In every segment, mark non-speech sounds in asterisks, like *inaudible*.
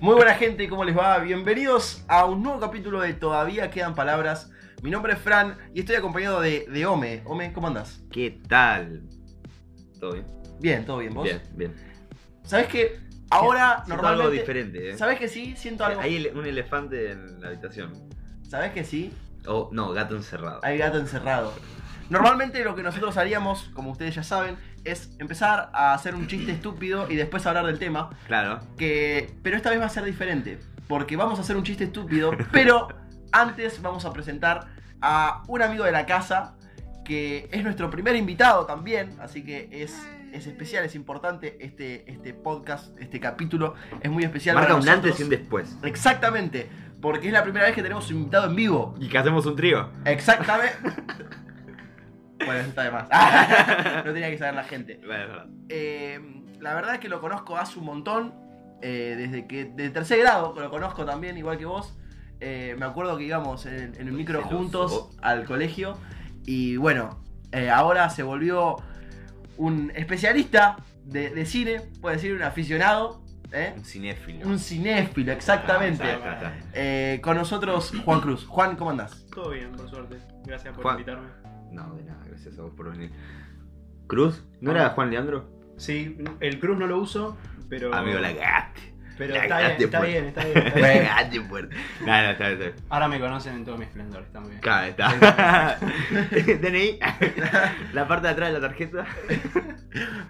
Muy buena gente, ¿cómo les va? Bienvenidos a un nuevo capítulo de Todavía Quedan Palabras. Mi nombre es Fran y estoy acompañado de, de Ome. Ome, ¿cómo andás? ¿Qué tal? ¿Todo bien? Bien, todo bien, ¿vos? Bien, bien. ¿Sabés que ahora Siento normalmente... algo diferente, ¿eh? ¿Sabés que sí? Siento algo... Hay ele- un elefante en la habitación. ¿Sabés que sí? Oh, no, gato encerrado. Hay gato encerrado. Normalmente lo que nosotros haríamos, como ustedes ya saben, es empezar a hacer un chiste estúpido y después hablar del tema. Claro. que pero esta vez va a ser diferente porque vamos a hacer un chiste estúpido *laughs* pero antes vamos a presentar a un amigo de la casa que es nuestro primer invitado también así que es, es especial es importante este, este podcast este capítulo es muy especial Marca para un nosotros. antes y un después. exactamente porque es la primera vez que tenemos un invitado en vivo ¿Y que hacemos un trío? exactamente *laughs* bueno eso está de más *laughs* no tenía que saber la gente Bueno, es verdad. eh, la verdad es que lo conozco hace un montón. eh, desde que. De tercer grado lo conozco también, igual que vos. Eh, me acuerdo que íbamos en, en el micro Celoso. juntos al colegio. Y bueno, eh, ahora se volvió un especialista de, de cine, puede decir un aficionado. ¿eh? Un cinéfilo. Un cinéfilo, exactamente. Ah, está, está, está. Eh, con nosotros, Juan Cruz. Juan, ¿cómo andás? Todo bien, por suerte. Gracias por Juan. invitarme. No, de nada, gracias a vos por venir. ¿Cruz? ¿No Ah. era Juan Leandro? Sí, el cruz no lo uso, pero. Amigo, la cagaste. Pero la está bien, está bien, está bien, está *laughs* La cagaste fuerte. No, no, está bien, está bien. Ahora me conocen en todo mi esplendor, está muy bien. Claro, está. DNI. *laughs* *laughs* La parte de atrás de la tarjeta.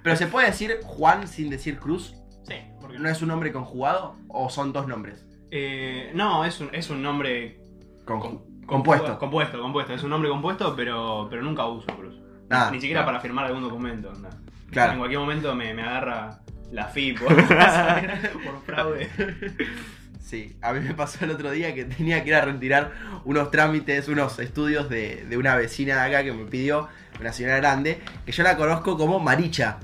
Pero se puede decir Juan sin decir Cruz. Sí, porque ¿No es un nombre conjugado o son dos nombres? Eh, no, es un, es un nombre Con- com- compuesto. Compuesto, compuesto. Es un nombre compuesto, pero, pero nunca uso cruz. Ah, Ni siquiera claro. para firmar algún documento. anda. Claro. En cualquier momento me, me agarra la FI por, *laughs* *laughs* por fraude. Sí, a mí me pasó el otro día que tenía que ir a retirar unos trámites, unos estudios de, de una vecina de acá que me pidió, una señora grande, que yo la conozco como Maricha.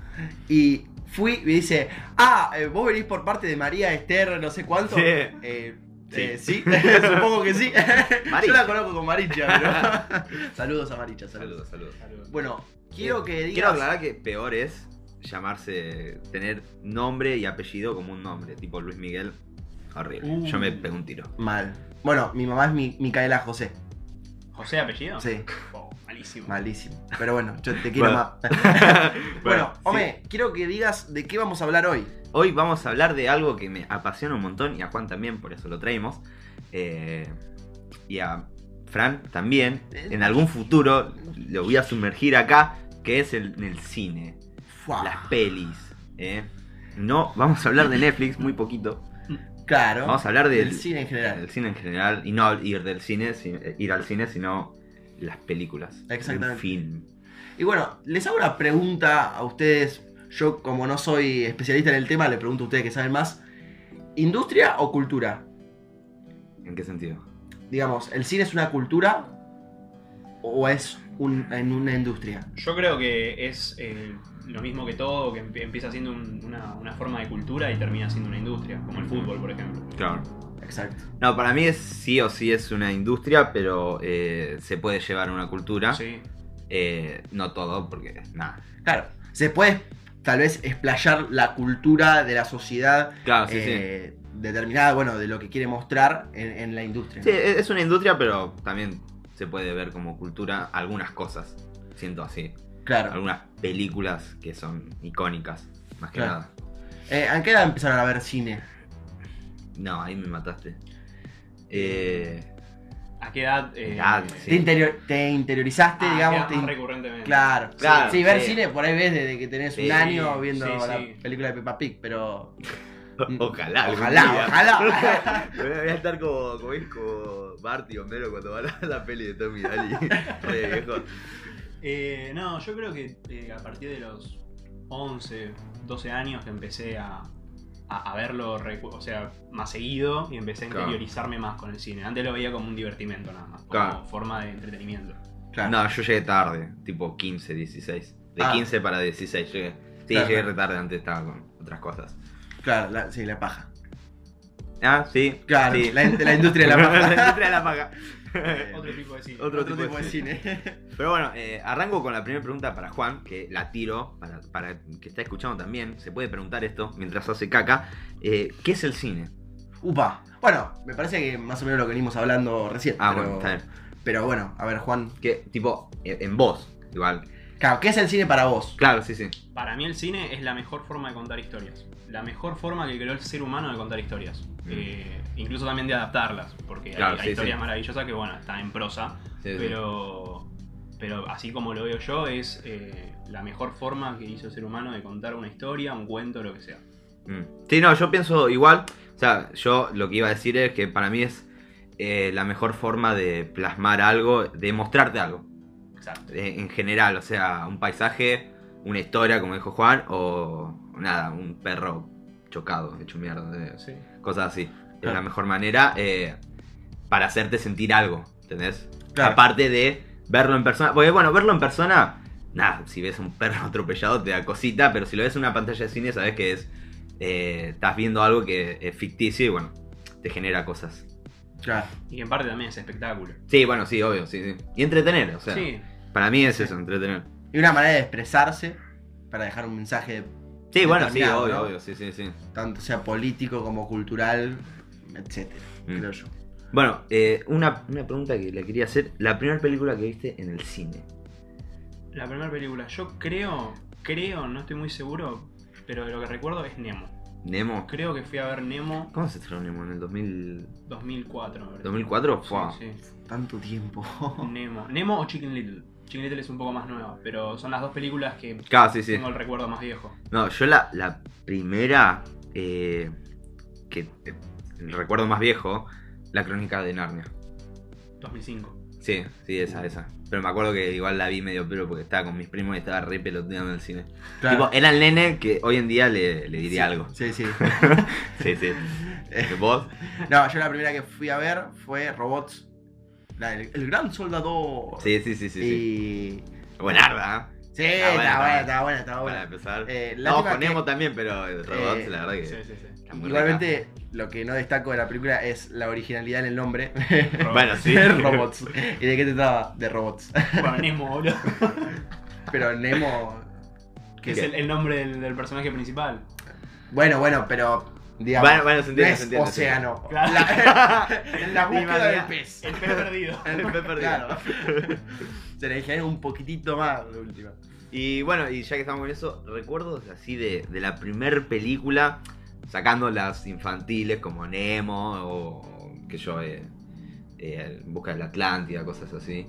Y fui y me dice, ah, eh, vos venís por parte de María Esther, no sé cuánto. Sí. Eh. Eh, sí, *laughs* supongo que sí. *laughs* yo la conozco como Maricha, pero... *laughs* saludos a Maricha, saludos. Saludos, saludos. Bueno, quiero que digas... Quiero aclarar que peor es llamarse, tener nombre y apellido como un nombre, tipo Luis Miguel. Horrible. Uh. Yo me pego un tiro. Mal. Bueno, mi mamá es mi, Micaela José. ¿José apellido? Sí, Oh, malísimo. malísimo. Pero bueno, yo te quiero Bueno. más. Bueno, sí. Ome, quiero que digas de qué vamos a hablar hoy. Hoy vamos a hablar de algo que me apasiona un montón y a Juan también, por eso lo traemos. Eh, y a Fran también. En algún futuro lo voy a sumergir acá, que es el, el cine, las pelis. ¿eh? No, vamos a hablar de Netflix muy poquito. Claro. Vamos a hablar del, del cine en general. del cine en general y no ir del cine, eh, ir al cine, sino las películas. Exactamente. El film. Y bueno, les hago una pregunta a ustedes. Yo, como no soy especialista en el tema, le pregunto a ustedes que saben más. ¿Industria o cultura? ¿En qué sentido? Digamos, ¿el cine es una cultura o es un- en una industria? Yo creo que es eh, lo mismo que todo, que empie- empieza siendo un- una, una forma de cultura y termina siendo una industria, como el fútbol, por ejemplo. Claro. Exacto. No, para mí es sí o sí es una industria, pero eh, se puede llevar a una cultura. Sí. Eh, no todo, porque nada. Claro. Se puede tal vez explayar la cultura de la sociedad Claro, sí, eh, determinada, bueno, de lo que quiere mostrar en, en la industria. sí. Sí, es es una industria, pero también se puede ver como cultura algunas cosas. Siento así. Claro. Algunas películas que son icónicas, más que Claro. nada. Eh, ¿A qué edad empezaron a ver cine? No, ahí me mataste. Eh, ¿A qué edad? eh, sí. Te, interior- te interiorizaste, ah, digamos. te in- recurrentemente. Claro, Claro, Sí, ver sí. cine por ahí ves desde que tenés un Sí, año viendo sí, la sí. película de Peppa Pig, pero. *laughs* ojalá. Ojalá, ojalá. *laughs* Voy a estar como, como, es como Bart y Homero cuando va la, la peli de Tommy Daly. *laughs* Eh, no, yo creo que eh, a partir de los 11, 12 años que empecé a, a, a verlo o sea, más seguido y empecé a Claro. interiorizarme más con el cine. Antes lo veía como un divertimento nada más, como Claro. forma de entretenimiento. Claro. No, yo llegué tarde, tipo 15, 16. De Ah. 15 para 16 llegué. Sí, Claro, llegué claro. re tarde, antes estaba con otras cosas. Claro, la- sí, la paja. Ah, sí. Claro, sí. la, la industria de la *laughs* la paja. industria de la paga. *laughs* Otro tipo de cine. Otro Otro tipo tipo de de cine. *laughs* Pero bueno, eh, arranco con la primera pregunta para Juan, que la tiro, para, para que está escuchando también, se puede preguntar esto mientras hace caca. Eh, ¿Qué es el cine? Upa. Bueno, me parece que más o menos lo que venimos hablando recién. Ah, pero, bueno, está bien. pero bueno, a ver, Juan. Que, tipo, en vos, igual. Claro, ¿qué es el cine para vos? Claro, sí, sí. Para mí el cine es la mejor forma de contar historias. La mejor forma que creó el ser humano de contar historias. Mm. Eh, incluso también de adaptarlas. Porque hay- Claro, hay, sí, historias sí. maravillosas que, bueno, están en prosa. Sí, pero, pero así como lo veo yo, es eh, la mejor forma que hizo el ser humano de contar una historia, un cuento, lo que sea. Mm. Sí, no, yo pienso igual. O sea, yo lo que iba a decir es que para mí es eh, la mejor forma de plasmar algo, de mostrarte algo. Exacto. eh, en general, o sea, un paisaje, una historia, como dijo Juan, o nada, un perro chocado, hecho mierda, de- Sí. cosas así. Es Claro. la mejor manera eh, para hacerte sentir algo, ¿entendés? Claro. Aparte de verlo en persona, porque bueno, verlo en persona, nada, si ves un perro *laughs* atropellado te da cosita, pero si lo ves en una pantalla de cine sabes que es, eh, estás viendo algo que es ficticio y bueno, te genera cosas. Claro. Y en parte también es espectáculo. Sí, bueno, sí, obvio, sí, sí. Y entretener, o sea, sí, para mí es eso, entretener. Y una manera de expresarse para dejar un mensaje, Sí, bueno, sí, obvio, ¿no? obvio, sí, sí, sí. tanto sea político como cultural, etcétera, Mm. creo yo. Bueno, eh, una, una pregunta que le quería hacer. La primera película que viste en el cine. la primera película. Yo creo, creo, no estoy muy seguro, pero de lo que recuerdo es Nemo. Nemo. Creo que fui a ver Nemo ¿Cómo se estrenó Nemo? ¿En el 2000... 2004, me parece. 2004? Sí, Fua. sí. Tanto tiempo. *laughs* Nemo. Nemo o Chicken Little. Chicken Little es un poco más nueva, pero son las dos películas que sí, sí. tengo el recuerdo más viejo. No, yo la, la primera eh, que eh, recuerdo más viejo, la crónica de Narnia. 2005. Sí, sí, esa, esa. Pero me acuerdo que igual la vi medio pero porque estaba con mis primos y estaba re peloteando en el cine. Claro. Tipo, era el nene que hoy en día le, le diría Sí, algo. Sí, sí. *laughs* Sí, sí. ¿Vos? No, yo la primera que fui a ver fue Robots. La del- el, gran soldador. Sí, sí, sí, sí. sí. Y. Buenarda, ¿eh? Sí, Está buena, está buena, está está buena, Para empezar. Eh, no, lástima con que- también, pero el robot, Eh, la verdad que. Sí, sí, sí. Igualmente, lo que no destaco de la película es la originalidad en el nombre. Bueno, sí. *laughs* robots. ¿Y de qué te trataba? De robots. Bueno, Nemo, boludo. *laughs* Pero Nemo. Que es el, el nombre del, del personaje principal. Bueno, bueno, pero. Digamos, Bueno, bueno, se entiende, no es se entiende, se océano. Claro. La, en *laughs* la búsqueda del pez. El pez perdido. El pez perdido. Claro. Se le dijeron un poquitito más de última. Y bueno, y ya que estamos con eso, recuerdos así de, de la primer película, sacando las infantiles como Nemo o que yo, eh, eh, En Busca de la Atlántida, cosas así.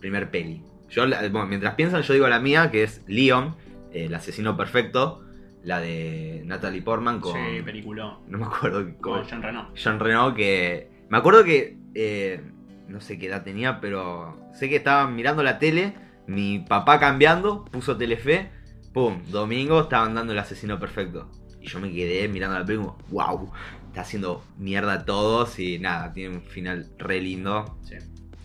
Primer peli. Yo, bueno, mientras piensan, yo digo la mía, que es Leon, eh, el asesino perfecto, la de Natalie Portman con... Sí, peliculón. no me acuerdo cómo... Con Jean Reno. Jean Reno que... Me acuerdo que... eh, no sé qué edad tenía, pero sé que estaban mirando la tele, mi papá cambiando, puso Telefe, pum, domingo estaban dando el asesino perfecto. Y yo me quedé mirando la película, wow, está haciendo mierda a todos y nada, tiene un final re lindo, Sí.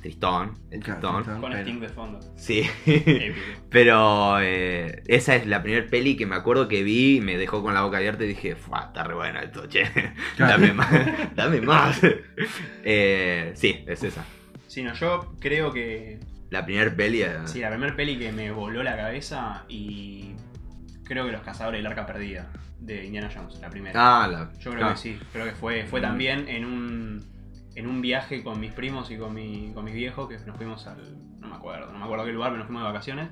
tristón, el Claro, tristón. tristón. Con Pero- Sting de fondo. Sí, *laughs* pero eh, esa es la primer peli que me acuerdo que vi y me dejó con la boca abierta y dije, "Fua, está re bueno esto, che. *laughs* Claro. dame más. dame más. *laughs* Eh, sí, es esa. Sí, no, yo creo que. La primer peli. eh, Sí, la primera peli que me voló la cabeza y. Creo que Los Cazadores del Arca Perdida de Indiana Jones, la primera. Ah, la. Yo creo ah, que sí, creo que fue, fue Mm. también en un, en un viaje con mis primos y con, mi, con mis viejos, que nos fuimos al, no me acuerdo, no me acuerdo qué lugar, pero nos fuimos de vacaciones,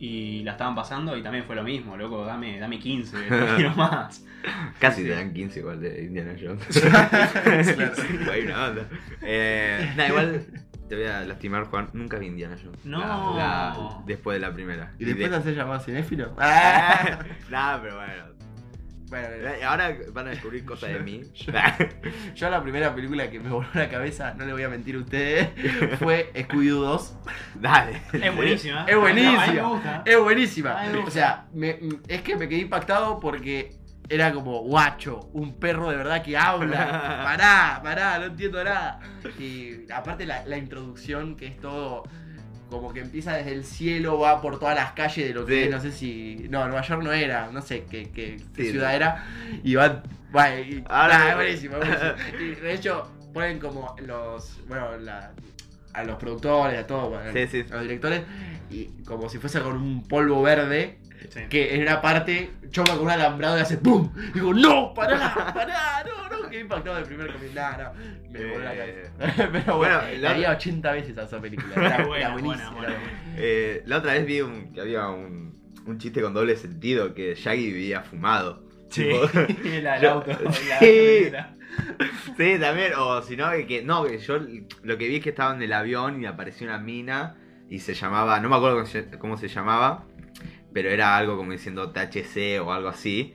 y la estaban pasando y también fue lo mismo, loco, dame, dame 15, *laughs* no quiero más. Casi te dan 15 igual de Indiana Jones. *laughs* *laughs* Claro. Hay una banda. Eh, nah, igual te voy a lastimar, Juan. Nunca vi Indiana Jones. No. La- la- después de la primera. ¿Y después de- te haces llamar cinéfilo? *laughs* Ah, nah, pero bueno. Bueno, Eh, Ahora van a descubrir cosas de *laughs* mí. yo la primera película que me voló la cabeza, no le voy a mentir a ustedes, *laughs* fue Scooby-Doo 2. Dale. Es buenísima. Es buenísima. Es buenísima. O sea, me- es que me quedé impactado porque era como guacho, un perro de verdad que habla. *laughs* Pará, pará, no entiendo nada. Y aparte la, la introducción que es todo como que empieza desde el cielo, va por todas las calles de lo que Sí. es, no sé si. No, Nueva York no era, no sé qué, qué- qué Sí, ciudad era. Y va. va y, Ahora ah, es buenísimo, es buenísimo. *laughs* Y de hecho, ponen como los. Bueno, la- a los productores, a todos, bueno, Sí, sí. a los directores, y como si fuese con un polvo verde, Sí. que en una parte choca con un alambrado y hace ¡pum! Digo, ¡no! ¡Pará! *laughs* ¡Pará! ¡No, no quedé impactado del primer comienzo. Nah, no, me voló la Eh, cabeza. *laughs* Pero bueno, bueno, la había 80 veces a esa película. *laughs* Era, Buena, buena, buena. Eh, la otra vez vi un- que había un, un chiste con doble sentido, que Shaggy vivía fumado. Sí, Tipo, el Yo- auto. la Sí. sí, también, o si no, que, que- no, que yo lo que vi es que estaba en el avión y apareció una mina y se llamaba, no me acuerdo cómo se, cómo se llamaba, pero era algo como diciendo THC o algo así.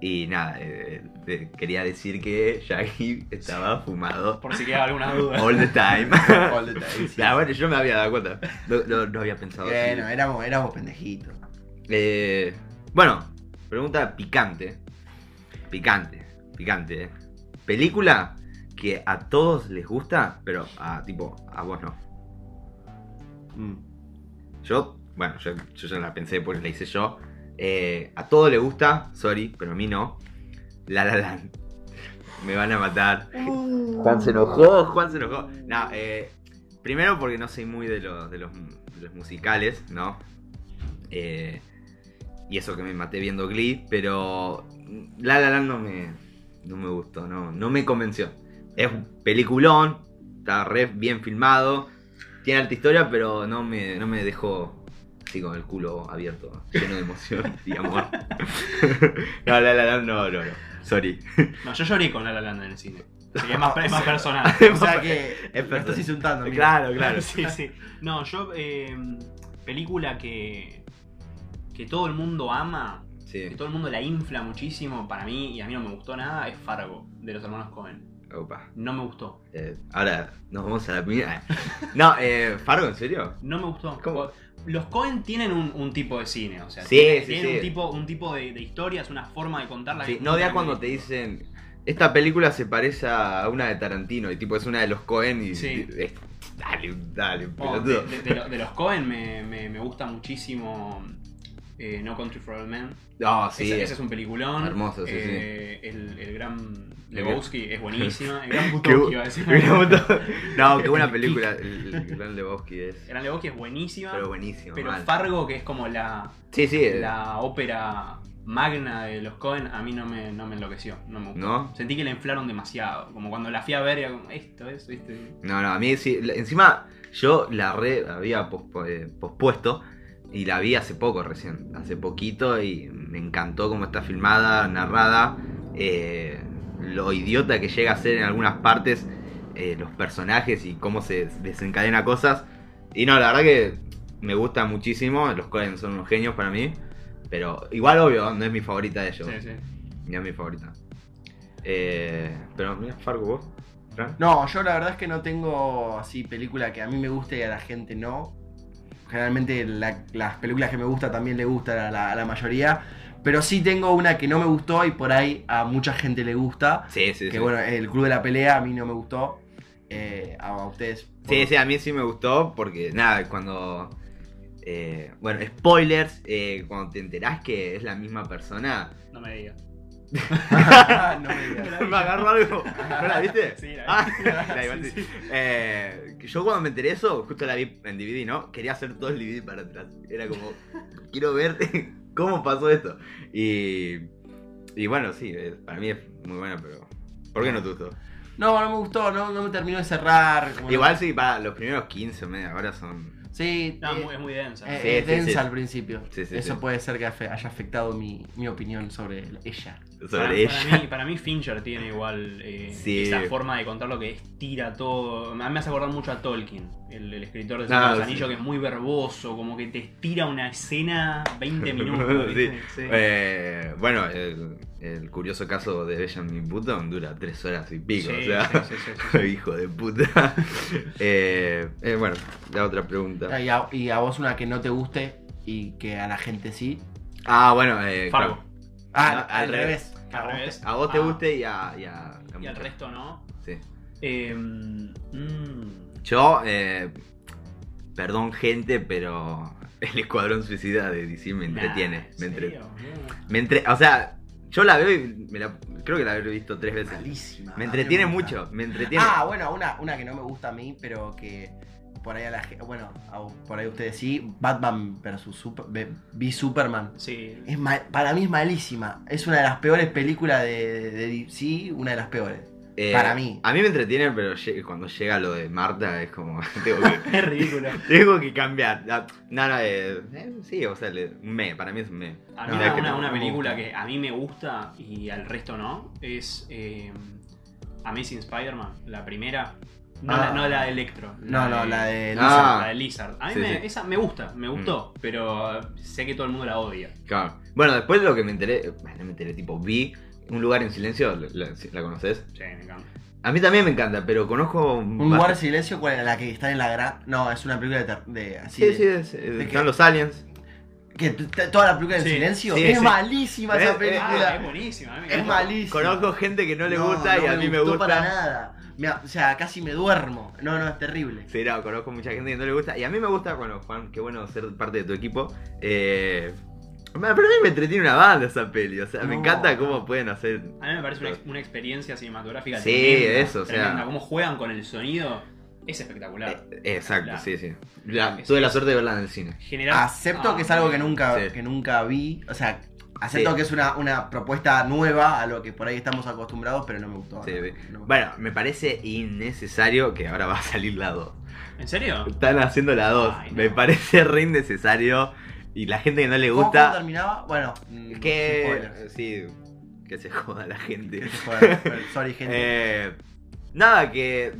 Y nada, eh, eh, quería decir que Shaggy *laughs* estaba fumado Por si queda alguna duda. *laughs* all the time. *laughs* All the time, sí. Ah, bueno, yo me había dado cuenta. No, no- no había pensado así. Bueno, éramos, éramos pendejitos. Eh, bueno, pregunta picante. Picante, picante. eh. Película que a todos les gusta, pero a tipo, a vos no. Mm. Yo, bueno, yo, yo ya la pensé porque la hice yo. Eh, a todos les gusta, sorry, pero a mí no. La La Land. Me van a matar. Juan se enojó, Juan se enojó. No, eh, primero porque no soy muy de, los de, los, de los musicales, ¿no? Eh, y eso que me maté viendo Glee, pero La La Land no me, no me gustó, no, no me convenció. Es un peliculón, está re bien filmado, tiene alta historia, pero no me, no me dejó así con el culo abierto, lleno de emoción y amor. *laughs* no, La La Land no, no, no, sorry. No, yo lloré con La La Land en el cine. Es más, *laughs* es más personal. O sea que Es me estás personal. insultando. mira. Claro, *laughs* claro. Sí, sí. No, yo. eh, película que. que todo el mundo ama. Sí. Que todo el mundo la infla muchísimo. Para mí, y a mí no me gustó nada, es Fargo, de los hermanos Cohen. Opa. No me gustó. Eh, ahora nos vamos a la primera. No, eh, Fargo, ¿en serio? No me gustó. ¿Cómo? Los Cohen tienen un, un tipo de cine, o sea, Sí, tienen, sí, tienen sí. un tipo, un tipo de, de historias, una forma de contarla. Sí, no de cuando te dicen. Esta película se parece a una de Tarantino y tipo es una de los Cohen y. Sí. es- dale, dale, Oh, de, de- de lo- de los *laughs* Cohen me, me- me gusta muchísimo eh, No Country for Old Men. No, sí. ese, ese es un peliculón. Hermoso, sí, Eh, El, el gran Lebowski es buenísima. *laughs* El gran Butowski, bu- iba a decir. *laughs* no, qué buena película. *laughs* El, el Gran Lebowski es. El gran Lebowski es buenísima. Pero buenísimo. pero mal. Fargo, que es como la, Sí, sí. eh, la ópera magna de los Cohen, a mí no me, no me enloqueció. No me gustó. ¿No? Sentí que la inflaron demasiado. Como cuando la fui a ver, era como, esto es, ¿viste? No, no, a mí sí. Encima, yo la re había eh, pospuesto y la vi hace poco recién. Hace poquito y me encantó cómo está filmada, narrada. eh, lo idiota que llega a ser en algunas partes eh, los personajes y cómo se desencadena cosas. Y no, la verdad que me gusta muchísimo. Los Coen son unos genios para mí. Pero igual, obvio, no es mi favorita de ellos. Sí, sí. No es mi favorita. Eh, pero mira, Fargo, vos. Fran. No, yo la verdad es que no tengo así película que a mí me guste y a la gente no. Generalmente la- las películas que me gusta también le gustan a la, a la mayoría. Pero sí tengo una que no me gustó y por ahí a mucha gente le gusta. Sí, sí, que sí. bueno, el Club de la Pelea a mí no me gustó. Eh, a ustedes. Sí, sí, a mí sí me gustó porque, nada, cuando... eh, bueno, spoilers, eh, cuando te enterás que es la misma persona... No me digas. *laughs* no me digas. *laughs* me agarró algo. ¿No la viste? Sí, la vi. Ah, la igual Sí, sí. sí. Eh, yo cuando me enteré eso, justo la vi en DVD, ¿no? Quería hacer todo el DVD para atrás. Era como, quiero ver cómo pasó esto. Y, y bueno, sí, eh, para mí es muy buena, pero... ¿Por qué no te gustó? No, no me gustó, no, no me terminó de cerrar. como no- Igual sí, para los primeros 15 o media hora son... Sí, No, eh, muy- es muy densa. eh, Sí, es sí, densa sí. al principio. Sí, sí, Eso sí. puede ser que haya afectado mi, mi opinión sobre ella. Sobre para, ella. para mí, para mí Fincher tiene igual eh, Sí. esa forma de contar lo que estira todo. A mí me hace acordar mucho a Tolkien, el, el escritor de Ah, Señor los sí. Anillos, que es muy verboso, como que te estira una escena 20 *laughs* minutos. Sí. ¿viste? Sí. Eh, bueno, el, el curioso caso de Benjamin Button dura tres horas y pico, Sí, o sea, sí, sí, sí, sí, sí. *laughs* hijo de puta. *laughs* Eh, eh, bueno, la otra pregunta. Ah, Y a, y a vos una que no te guste y que a la gente sí. Ah, bueno, eh, Fargo. claro. Ah, No, al, al revés. Al A vos revés. A vos te Ah, guste y a, y a Y al resto no. Sí. Eh, mm, Yo, eh, perdón gente, pero *laughs* el Escuadrón Suicida de DC me entretiene. nah, ¿en me entre- serio? me entre- o sea, yo la veo y me la- creo que la habré visto tres veces. Malísima. Me entretiene me mucho, me entretiene. Ah, bueno, una, una que no me gusta a mí, pero que por ahí a la gente. Bueno, a- por ahí ustedes sí. Batman versus Super, v Superman. Sí. Es mal- para mí es malísima. Es una de las peores películas de, de DC, una de las peores. Eh, Para mí. A mí me entretiene, pero cuando llega lo de Marta es como. *laughs* tengo, que, *laughs* Es ridículo. tengo que cambiar. Ah, No, no, eh, eh, sí, o sea, le- un me, para mí es un me. A mí No, una, que una- película que a mí me gusta y al resto no es eh, Amazing Spider-Man, la primera. No, Ah. la, no la de Electro. No, no, la de Ah. Lizard. La de Lizard. A mí Sí, me, sí. esa me gusta, me gustó, pero sé que todo el mundo la odia. Claro. Bueno, después de lo que me enteré, bueno, no me enteré, tipo, vi Un lugar en silencio, ¿la, conoces? Sí, me encanta. A mí también me encanta, pero conozco. Un lugar de silencio, ¿cuál era? La que está en la gran. No, es una película de. de así Sí, de- sí, es- ¿de están qué? los aliens. Que toda la película en Sí, silencio. sí, es sí. malísima Eh, esa eh, película. Ah, es buenísima. a mí me es malísima. Conozco gente que no le No, gusta y a mí me gustó gusta. para nada. Me- o sea, casi me duermo. No, no, es terrible. Sí, no, conozco mucha gente que no le gusta. Y a mí me gusta, bueno, Juan, qué bueno ser parte de tu equipo. Eh, pero a mí me entretiene una banda esa peli. O sea, me No. encanta cómo pueden hacer. A mí me parece una, ex- una experiencia cinematográfica Sí, tremenda, eso, o sea. tremenda. Cómo juegan con el sonido es espectacular. Eh, exacto, La- sí, sí. La- tuve la suerte de verla en el cine. General- Acepto Ah, que es algo que nunca, Sí. que nunca vi. O sea, acepto Sí. que es una, una propuesta nueva a lo que por ahí estamos acostumbrados, pero no me gustó. Sí, no, vi. no me- Bueno, me parece innecesario que ahora va a salir la 2. ¿En serio? Están haciendo la 2. Ay, no. Me parece re innecesario. Y la gente que no le ¿Cómo- gusta. cómo terminaba? Bueno, mm, que. Sí, que se joda la gente. Que se joda, *laughs* Sorry, gente. Eh, nada, que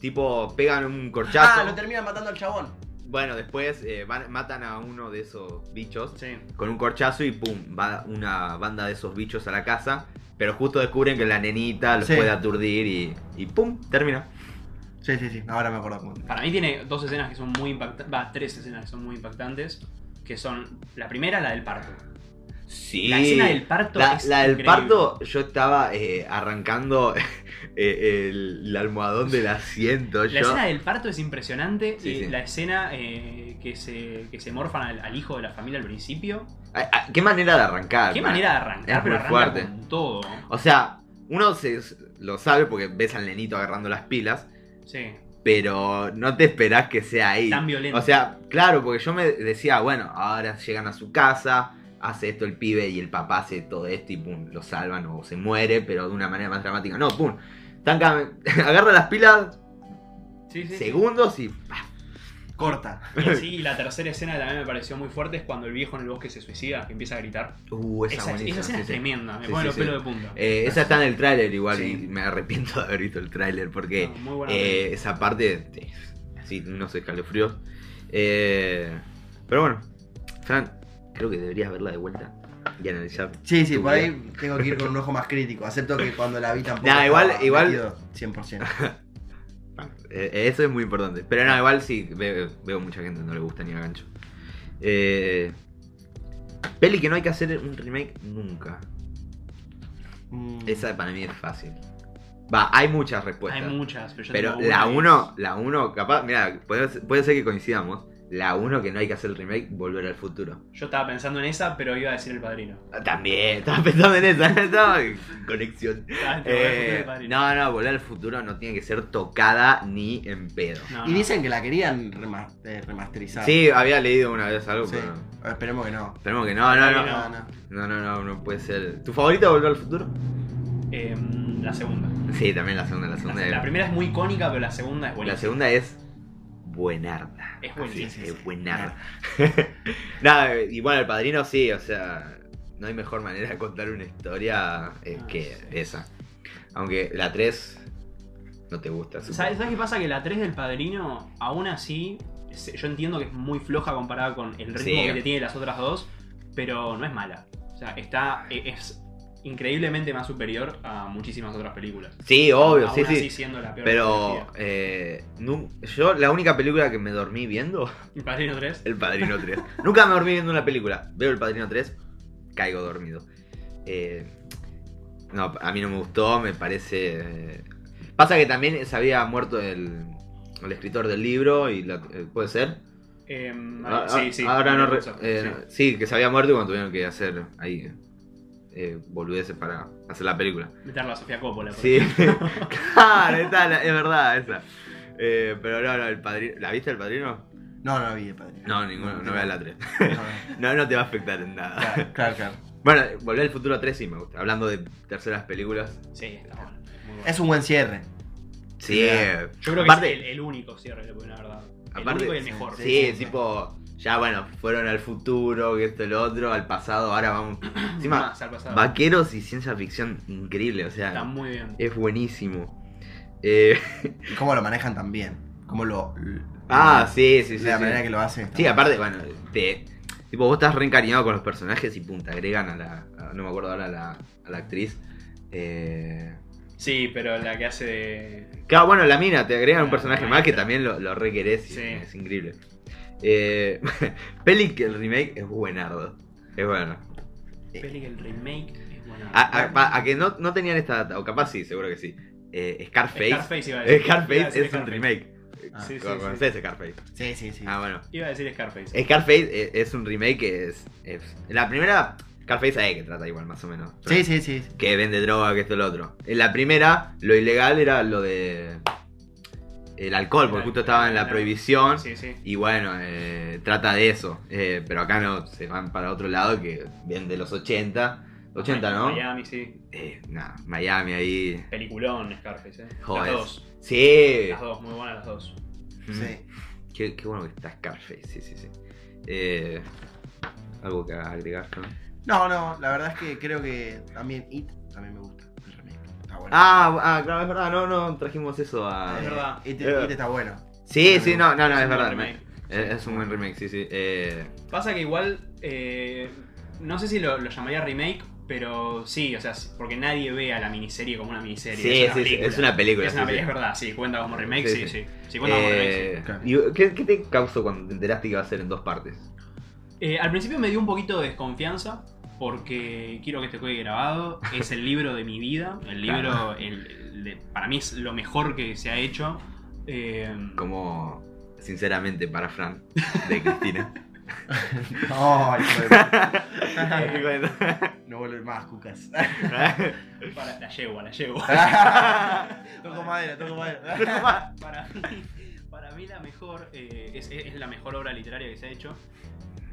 tipo pegan un corchazo. ah, lo terminan matando al chabón. Bueno, después eh, van- matan a uno de esos bichos Sí. con un corchazo y pum, va una banda de esos bichos a la casa. Pero justo descubren que la nenita los Sí. puede aturdir y, y pum, termina. Sí, sí, sí. Ahora me acuerdo. Para mí tiene dos escenas que son muy impactantes. Va, tres escenas que son muy impactantes. Que son. La primera, la del parto. Sí. La escena del parto La, es la del parto, yo estaba eh, arrancando *laughs* eh, el, el almohadón del asiento. La yo. escena del parto es impresionante. Sí, y sí. la escena eh, que, se, que se morfan al, al hijo de la familia al principio. Ah, ah, ¿Qué manera de arrancar? Qué man? manera de arrancar, Es pero muy arranca fuerte. con todo. O sea, uno se, lo sabe porque ves al nenito agarrando las pilas, Sí. pero no te esperás que sea ahí. Tan violento. O sea, claro, porque yo me decía, bueno, ahora llegan a su casa, hace esto el pibe y el papá hace todo esto y pum, lo salvan o se muere, pero de una manera más dramática. No, pum. *laughs* Agarra las pilas, Sí, sí, sí. segundos y ¡paf! Corta. *laughs* Y así, y la tercera escena que también me pareció muy fuerte es cuando el viejo en el bosque se suicida, que empieza a gritar. Uh, esa, Esa, escena sí, es sí. tremenda, me Sí, pone sí, los sí. pelos de punta. Eh, esa está en el tráiler igual Sí. y me arrepiento de haber visto el tráiler porque No, eh, esa parte, así, unos escalofríos. Eh, pero bueno, Fran, creo que deberías verla de vuelta y analizar. Sí, sí, por vida. ahí tengo que ir con un ojo más crítico. Acepto que cuando la vi tampoco. *laughs* Nah, igual- igual- metido 100%. *laughs* Eh, eso es muy importante. Pero no, igual sí, veo, veo mucha gente que no le gusta ni a gancho. Eh, peli que no hay que hacer un remake nunca. Mm. Esa para mí es fácil. Va, hay muchas respuestas. Hay muchas, pero yo Pero tengo la una 1, la 1, capaz, mira, puede, puede ser que coincidamos. La 1 que no hay que hacer el remake, volver al futuro. Yo estaba pensando en esa, pero iba a decir el padrino. Ah, También, estaba pensando en esa, *laughs* estaba conexión. Ah, Eh, no, no, volver al futuro no tiene que ser tocada ni en pedo. No, Y no. dicen que la querían eh, remasterizar. Sí, había leído una vez algo, Sí. pero Esperemos que no. esperemos que no, no, no. No, no. No, no, no, no puede ser. ¿Tu favorita volver al futuro? Em, la segunda. Sí, también la segunda, la La, segunda. la es- primera es muy icónica, pero la segunda es la buenísima. segunda es buenarda. Es sí, sí. es buenarda. Nada, y bueno, el padrino sí, o sea, no hay mejor manera de contar una historia eh, Ah, que sí. esa. Aunque la 3 no te gusta. ¿Sabes, ¿Sabes qué pasa? Que la 3 del padrino, aún así, yo entiendo que es muy floja comparada con el ritmo Sí. que te tiene las otras dos, pero no es mala. O sea, está, e- es increíblemente más superior a muchísimas otras películas. Sí, obvio, Aún sí, así sí. siendo la peor Pero eh, yo la única película que me dormí viendo, *laughs* ¿El padrino 3? El Padrino 3. Nunca me dormí viendo una película. Veo El Padrino 3, caigo dormido. Eh, no, a mí no me gustó, me parece... eh, Pasa que también se había muerto el, el escritor del libro y la- puede ser. Em, Ah, sí, sí. Ahora no. re- eso, eh, sí. sí, que se había muerto y cuando tuvieron que hacer ahí eh, boludeces para hacer la película. Meterla a Sofía Coppola. por Sí, *laughs* claro, la- es verdad esa. Eh, pero no, no, el padrino. ¿La viste el padrino? No, no la vi de padrino. No, ninguno, no veas la 3. *laughs* No, no. *laughs* No, no te va a afectar en nada. Claro, claro, claro. Bueno, Volver al futuro 3 sí me gusta. Hablando de terceras películas. Sí, está bueno. Es un buen cierre. Sí. Yo creo que es el, el único cierre que le pueden haber dado. El Aparte- único y el mejor. Sí, Sí, sí. tipo, ya bueno, fueron al futuro, que esto, lo otro, al pasado, ahora vamos. *clears throat* Encima, Más al pasado. vaqueros y ciencia ficción, increíble, o sea, Está muy bien. es buenísimo. Eh, *laughs* Y cómo lo manejan también. Cómo lo. ah, sí, sí, sí. La sí. manera que lo hacen. Sí, aparte, bueno, te, tipo, vos estás reencariñado con los personajes y pum, te agregan a la. a- no me acuerdo ahora a la, a la actriz. Eh, Sí, pero la que hace de. Claro, bueno, la mina, te agregan un personaje maestra. más que también lo, lo requerés y Sí. es increíble. Eh, *laughs* Peli que el remake es buenardo. Es bueno. Peli que el remake es buena. A, a- pa- a que no, no tenían esta data, o capaz sí, seguro que sí. Eh, Scarface. Scarface iba a decir. Scarface es un remake. Ah, Sí, sí, ¿Lo sí. ¿Conocés Scarface? Sí, sí, sí. Ah, bueno. Iba a decir Scarface. Scarface es, es un remake que es, es- La primera, Scarface ahí que trata igual, más o menos. Sí, sí, sí. Que vende droga, que esto, lo otro. En la primera, lo ilegal era lo de. El alcohol, porque justo estaba en la prohibición. Sí, sí. Y bueno, eh, trata de eso. Eh, pero acá no, se van para otro lado que vende los 80. 80, ¿no? Miami, sí. Eh, nah, Miami ahí. Peliculón Scarface, eh. Joder. Las dos. Sí. Las dos, muy buenas las dos. Mm. Sí. Qué, qué bueno que está Scarface, sí, sí, sí. Eh, algo que agregar, ¿no? No, no, la verdad es que creo que también It también me gusta. Está bueno. Ah, ah, claro, es verdad, no, no trajimos eso a. es verdad. It, Eh. It está bueno. Sí, sí, no, no, no, Es es, un buen verdad. remake. Es, es un buen remake, sí, sí. Eh, Pasa que igual. eh, no sé si lo, lo llamaría remake, pero sí, o sea, porque nadie ve a la miniserie como una miniserie. sí, es una sí, es una película. Es una sí, película, sí. es verdad, sí, cuenta como remake, Sí, sí, sí. sí. Sí, cuenta como remake. Eh, y- ¿qué, qué te causó cuando te enteraste que iba a ser en dos partes? Eh, al principio me dio un poquito de desconfianza porque quiero que te quede grabado. Es el libro de mi vida. *laughs* El libro, Claro. el- el de- para mí es lo mejor que se ha hecho. Eh, Como, sinceramente, para Fran, de Cristina. *laughs* De- *laughs* no vuelve más, cucas. para- la llevo, la llevo. toco madera, toco madera. para, mí, para mí la mejor eh, es, es la mejor obra literaria que se ha hecho.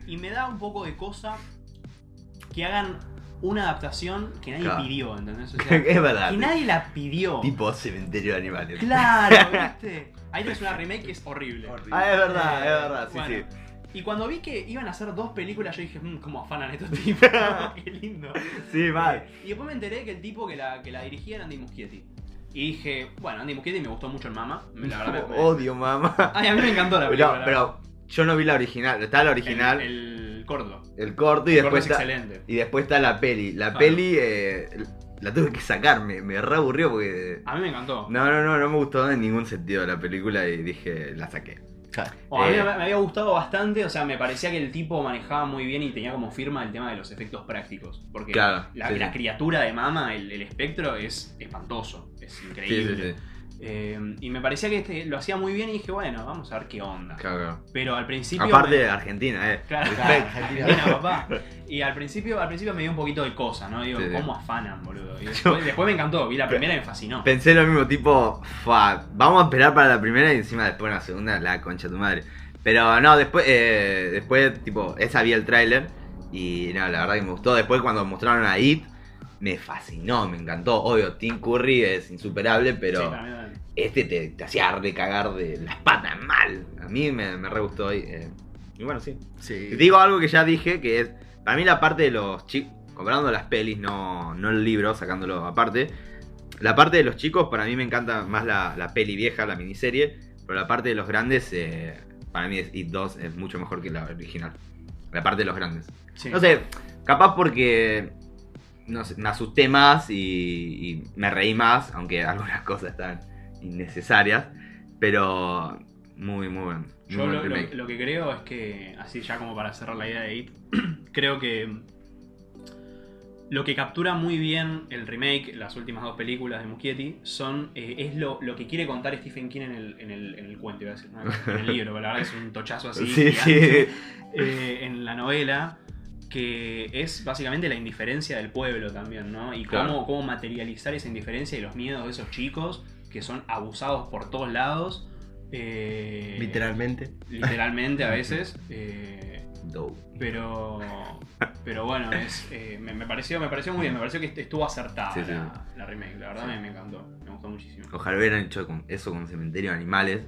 Y me da un poco de cosa que hagan una adaptación que nadie Claro. pidió, ¿entendés? O *laughs* sea, es verdad. que nadie la pidió. Tipo cementerio de animales. Claro, *laughs* ¿viste? Ahí tenés una remake que es horrible. Horrible. Ah, es verdad, es verdad, sí, Bueno, sí. Y cuando vi que iban a hacer dos películas, yo dije, mmm, cómo afanan estos *laughs* tipos. Qué lindo. Sí, mal. Y después me enteré que el tipo que la, que la dirigía era Andy Muschietti. Y dije, bueno, Andy Muschietti me gustó mucho en Mama. La verdad me- me- Odio, mamá. Ay, a mí me encantó la película. Pero, pero yo no vi la original. Está la original, el, El, el corto. corto y El corto después es está, excelente. y después está la peli. La Claro. peli eh, la tuve que sacar, me, me re aburrió porque. A mí me encantó. No, no, no, no me gustó en ningún sentido la película y dije, la saqué. A mí Eh. me, había gustado bastante, o sea, me parecía que el tipo manejaba muy bien y tenía como firma el tema de los efectos prácticos. Porque Claro, la, sí, la sí. criatura de Mama, el, el espectro, es espantoso. Es Sí, sí, increíble. sí. Eh, y me parecía que este lo hacía muy bien y dije, bueno, vamos a ver qué onda. Claro. Pero al principio. Aparte me- de Argentina, eh. Claro, Claro, Argentina, papá. Y al principio, al principio me dio un poquito de cosa, ¿no? Digo, Sí, sí. ¿cómo afanan, boludo? Y *laughs* después, después me encantó, vi la primera y me fascinó. Pensé lo mismo, tipo, "Fua, vamos a esperar para la primera y encima después la segunda, la concha de tu madre. Pero no, después, eh, después, tipo, esa vi el tráiler y no, la verdad que me gustó. Después cuando mostraron a It, me fascinó, me encantó. Obvio, Tim Curry es insuperable, pero Sí, este te, te hacía recagar de las patas mal. A mí me, me re gustó y, eh, y bueno, sí. Sí. Digo algo que ya dije, que es, para mí la parte de los chicos, comparando las pelis, no, no el libro, sacándolo aparte, la parte de los chicos, para mí me encanta más la, la peli vieja, la miniserie, pero la parte de los grandes, eh, para mí es It 2 es mucho mejor que la original. La parte de los grandes. Sí. No sé, capaz porque no sé, me asusté más y, y me reí más, aunque *laughs* algunas cosas están innecesarias, pero muy, muy buen. Muy Yo buen lo, lo- que creo es que, así ya como para cerrar la idea de It, *clears throat* creo que lo que captura muy bien el remake, las últimas dos películas de Muschietti, son, eh, es lo, lo que quiere contar Stephen King en el, en el, en el cuento, iba a decir, ¿no? en el *laughs* libro, la verdad es un tochazo así. Sí, sí. eh, en la novela, que es básicamente la indiferencia del pueblo también, ¿no? Y cómo, Claro. cómo materializar esa indiferencia y los miedos de esos chicos que son abusados por todos lados. eh, Literalmente. literalmente a *laughs* veces. eh. Pero, pero bueno, es, eh, me, me pareció, me pareció muy bien, me pareció que estuvo acertada Sí, sí. La, la remake, la verdad Sí. me, me encantó, me gustó muchísimo. Ojalá hubieran hecho eso con Cementerio de Animales.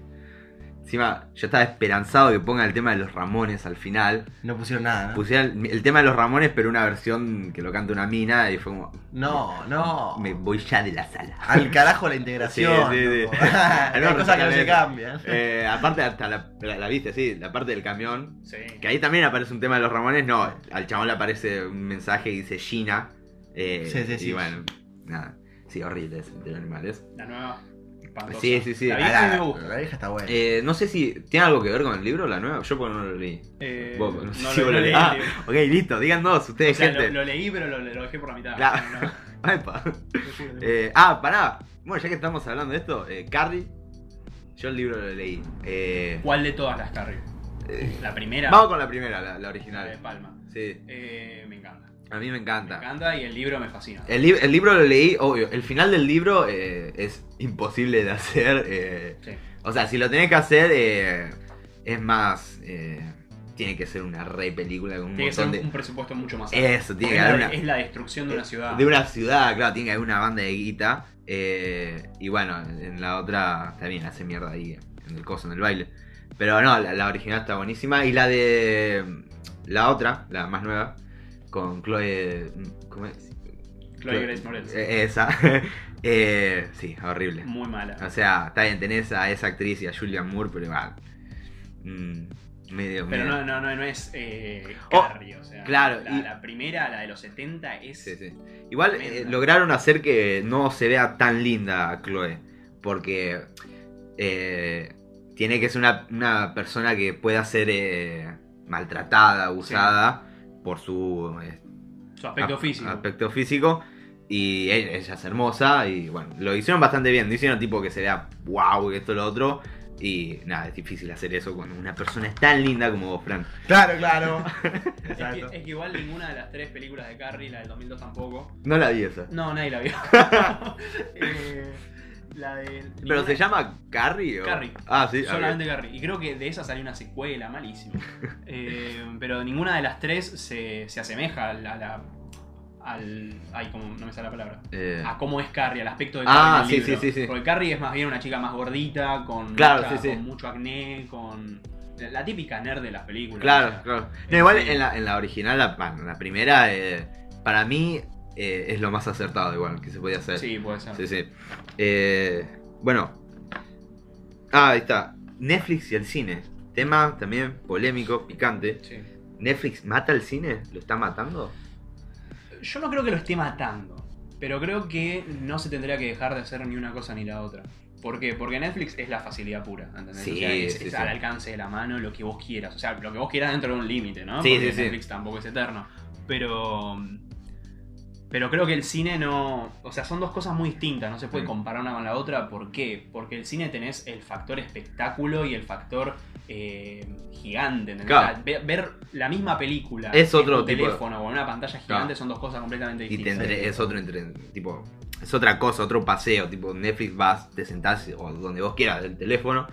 Encima, yo estaba esperanzado que pongan el tema de los Ramones al final. No pusieron nada, ¿no? Pusieron el, el tema de los Ramones, pero una versión que lo canta una mina y fue como. No, no. Me voy ya de la sala. Al *laughs* carajo la integración. Sí, sí, sí. *laughs* Hay No, cosas que no se cambian. Eh, aparte, hasta la, la, la viste, sí, la parte del camión. Sí. Que ahí también aparece un tema de los Ramones. No, al chabón le aparece un mensaje que dice Gina. eh, Sí, sí, y sí. bueno, nada. Sí, horrible ese de los animales. La nueva. Espantosa. Sí, sí, sí. La vieja a mí la, me gusta. la vieja está buena. Eh, no sé si tiene algo que ver con el libro, la nueva. Yo porque no lo leí. Eh, Vos, no sé no si lo- lo leí. Ah, ok, listo, digan dos, O ustedes, sea, gente. lo, lo leí, pero lo, lo dejé por la mitad. Claro. No, no. *laughs* Epa. Eh, ah, pará. Bueno, ya que estamos hablando de esto, eh, Carrie. Yo el libro lo leí. Eh, ¿Cuál de todas las Carrie? eh, La primera. vamos con la primera, la, la la de original. Palma. Sí, Eh, me encanta. A mí me Me encanta. encanta y el libro me fascina. El, lib- el libro lo leí, obvio. El final del libro eh, es imposible de hacer. eh, Sí. o sea, si lo tenés que hacer, eh, es más. tiene que ser una re película con un Tiene que ser un, de. un presupuesto mucho más alto. Eso, tiene que haber una. es la destrucción de una ciudad. De una ciudad, claro, tiene que haber una banda de guita. eh, y bueno, en la otra también hace mierda ahí, en el coso, en el baile. Pero no, la, la original está buenísima. Y la de. La otra, la más nueva, con Chloe. ¿Cómo es? Chloe Grace Moretz. Eh, Esa. *laughs* Eh, sí, horrible. Muy mala. O sea, está bien, tenés a esa actriz y a Julian Moore, pero igual. mm, medio. Pero medio- no, no, no, no es eh, Oh, Carrie, o sea. claro, La, y- la primera, la de los 70, es. Sí, sí. Igual eh, lograron hacer que no se vea tan linda Chloe. Porque eh, tiene que ser una, una persona que pueda ser maltratada, abusada por su eh, Su aspecto físico. aspecto físico. Y e- ella es hermosa. Y bueno, lo hicieron bastante bien. No hicieron tipo que se vea wow, esto, lo otro. Y nada, es difícil hacer eso cuando una persona es tan linda como vos, Fran. Claro, claro. *laughs* *laughs* Que, es que igual ninguna de las tres películas de Carrie, la del 2002 tampoco. No la vi esa. No, nadie la vio. *laughs* Eh, la de. ¿Pero se llama Carrie? O... Carrie. Ah, sí. Solamente Carrie. Y creo que de esa salió una secuela, malísima. *laughs* Eh, pero ninguna de las tres se, se asemeja a la. al. Ay, como, no me sale la palabra. Eh, A cómo es Carrie, al aspecto de Ah, Carrie. en el sí, libro. sí, sí, sí. Porque Carrie es más bien una chica más gordita, con, Claro, mucha- sí, sí. con mucho acné, con. La, típica nerd de las películas. Claro, o sea, claro. No, igual así. en la, en la original, la, bueno, la primera, eh, para mí eh, es lo más acertado igual que se podía hacer. Sí, puede ser. sí. sí. Eh, bueno. Ah, ahí está. Netflix y el cine. Tema también polémico, picante. Sí. ¿Netflix mata el cine? ¿Lo está matando? Yo no creo que lo esté matando, pero creo que no se tendría que dejar de hacer ni una cosa ni la otra. ¿Por qué? Porque Netflix es la facilidad pura, ¿entendés? Sí, o sea, es, sí, es sí. al alcance de la mano lo que vos quieras. O sea, lo que vos quieras dentro de un límite, ¿no? Sí, Porque sí, sí. Netflix tampoco es eterno. Pero. Pero creo que el cine no. O sea, son dos cosas muy distintas, no se puede comparar una con la otra. ¿Por qué? Porque el cine tenés el factor espectáculo y el factor eh, gigante. Claro. O sea, ve- ver la misma película Es en otro tipo de- teléfono o en una pantalla gigante Claro. son dos cosas completamente Y distintas. tendré- es otro entre, tipo, es otra cosa, otro paseo, tipo Netflix vas, te sentás o donde vos quieras del teléfono,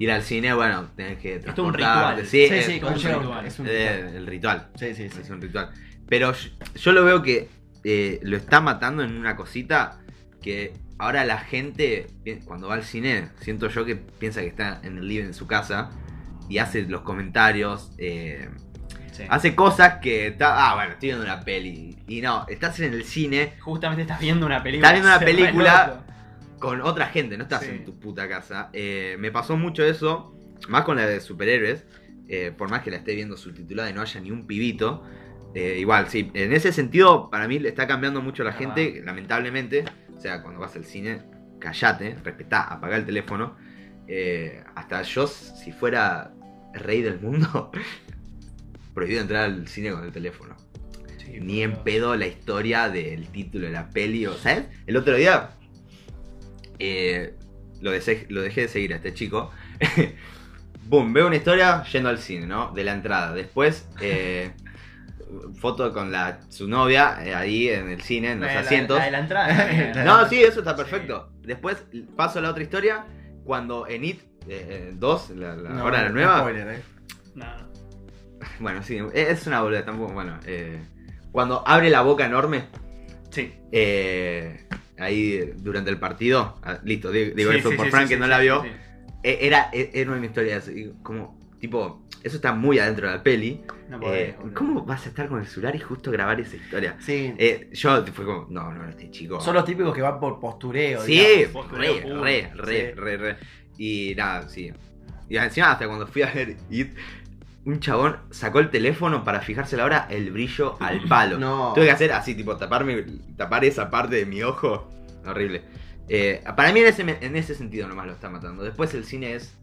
ir al cine, bueno, tenés que Es un ritual. Sí, Sí, es sí, un ritual. es un eh, ritual. el ritual. Sí, sí, sí. Es un ritual. Pero yo, yo lo veo que eh, lo está matando en una cosita que ahora la gente, cuando va al cine, siento yo que piensa que está en el living de su casa y hace los comentarios, eh, Sí. hace cosas que está, ah, bueno, estoy viendo una peli. Y no, estás en el cine Justamente estás viendo una película. Estás viendo una *laughs* película. con otra gente, no estás Sí. en tu puta casa. Eh, me pasó mucho eso, más con la de superhéroes, eh, por más que la esté viendo subtitulada y no haya ni un pibito. Eh, igual, sí, en ese sentido, para mí le está cambiando mucho a la gente, lamentablemente. O sea, cuando vas al cine, callate, respetá, apagá el teléfono. Eh, hasta yo, si fuera rey del mundo, *laughs* prohibido entrar al cine con el teléfono. Sí, Ni en pedo la historia del título de la peli. o ¿Sabes? El otro día eh, lo, dejé, lo dejé de seguir a este chico. *laughs* Boom, veo una historia yendo al cine, ¿no? De la entrada. Después, eh, foto con la, su novia eh, ahí en el cine, en los La- la- asientos. La, de la entrada. No, sí, eso está Sí. perfecto. Después paso a la otra historia. Cuando en It 2, la, la, No, ahora la nueva, Spoiler, eh. No, no. *laughs* Bueno, sí, es una boluda tampoco. Bueno, eh, cuando abre la boca enorme, Sí. eh, ahí durante el partido, ah, listo, digo, Sí, eso sí, por sí, Frank sí, que no sí, la vio. sí. Eh, Era, eh, era una historia así, como, tipo, eso está muy adentro de la peli. No Eh, podés, boludo. ¿Cómo vas a estar con el celular y justo grabar esa historia? Sí. Eh, yo fue como, no, no, este chico. Son los típicos que van por postureo. Sí, digamos. postureo re, puro. re, re, Sí. re, re. Y nada, sí. Y encima hasta cuando fui a ver It, un chabón sacó el teléfono para fijarse la hora, el brillo al *clears throat* palo. No. Tuve que hacer así, tipo, taparme, tapar esa parte de mi ojo. Horrible. Eh, para mí en ese, en ese sentido nomás lo está matando. Después el cine es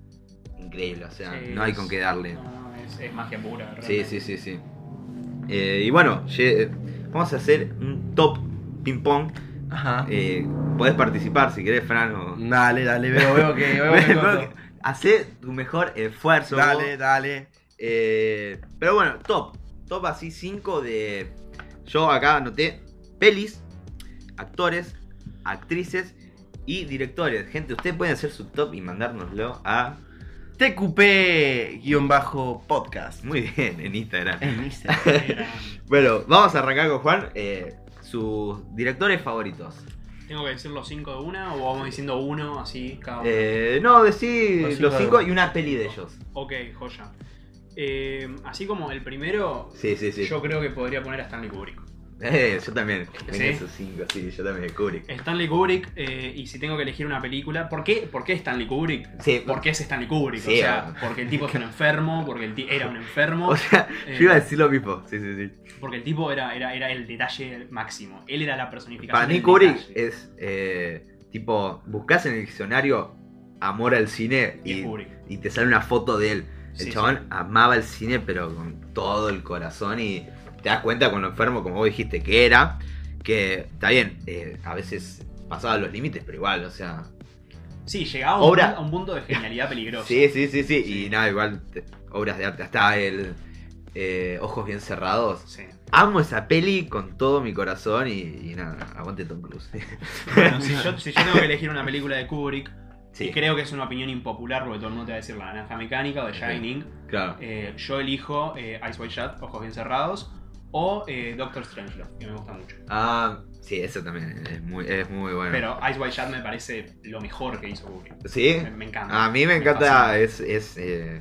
increíble, o sea, Sí, no hay es- con qué darle. No, no, es, es magia pura. Sí, realmente. sí, sí, sí. Eh, y bueno, ye- vamos a hacer un top ping pong. Ajá. Eh, podés participar si querés, Fran. O... Dale, dale, veo, veo que. Veo que *laughs* Veo Hacé tu mejor esfuerzo. Dale, vos. dale. Eh, pero bueno, top. Top así 5 de. Yo acá anoté pelis, actores, actrices y directores. Gente, ustedes pueden hacer su top y mandárnoslo a. TQP-podcast. Muy bien, en Instagram. En Instagram. *laughs* Bueno, vamos a arrancar con Juan. eh, sus directores favoritos. ¿Tengo que decir los cinco de una o vamos diciendo uno así cada uno? Eh, no, decí Los los cinco 5 de- y una peli de ellos. Ok, joya. Eh, así como el primero, Sí, sí, sí. yo creo que podría poner a Stanley Kubrick. Eh, yo también. ¿Sí? Esos 5, sí, yo también, Kubrick. Stanley Kubrick, eh, y si tengo que elegir una película, ¿por qué, ¿por qué Stanley Kubrick? Sí, Porque es Stanley Kubrick, Sí, o sea, ah. porque el tipo es un enfermo, porque el era un enfermo, *laughs* O sea, Eh, yo iba a decir lo mismo. Sí, sí, sí. porque el tipo era, era, era el detalle máximo. Él era la personificación. Para mí, Kubrick detalle. es eh, tipo, buscas en el diccionario amor al cine Y y, Kubrick. y te sale una foto de él. El Sí, chabón sí. amaba el cine, pero con todo el corazón y te das cuenta con lo enfermo, como vos dijiste que era, que está bien, eh, a veces pasaba los límites, pero igual, o sea. Sí, llegaba a un, Obra- punto- a un punto de genialidad *laughs* peligrosa. Sí, sí, sí, sí, Sí. y nada, igual, te- obras de arte, hasta el eh, Ojos Bien Cerrados. Sí. Amo esa peli con todo mi corazón y, y nada, aguante Tom Cruise. *laughs* Bueno, si yo, si yo tengo que elegir una película de Kubrick, Sí, y creo que es una opinión impopular porque todo el mundo te va a decir La Naranja Mecánica o The. Shining, claro. eh, yo elijo eh, Eyes Wide Shut, Ojos Bien Cerrados, o eh, Doctor Strangelove, que me gusta mucho. Ah, sí, eso también es muy, es muy bueno. Pero Eyes Wide Shut me parece lo mejor que hizo Kubrick. ¿Sí? Me, me encanta. A mí me encanta, fascina. es, es eh,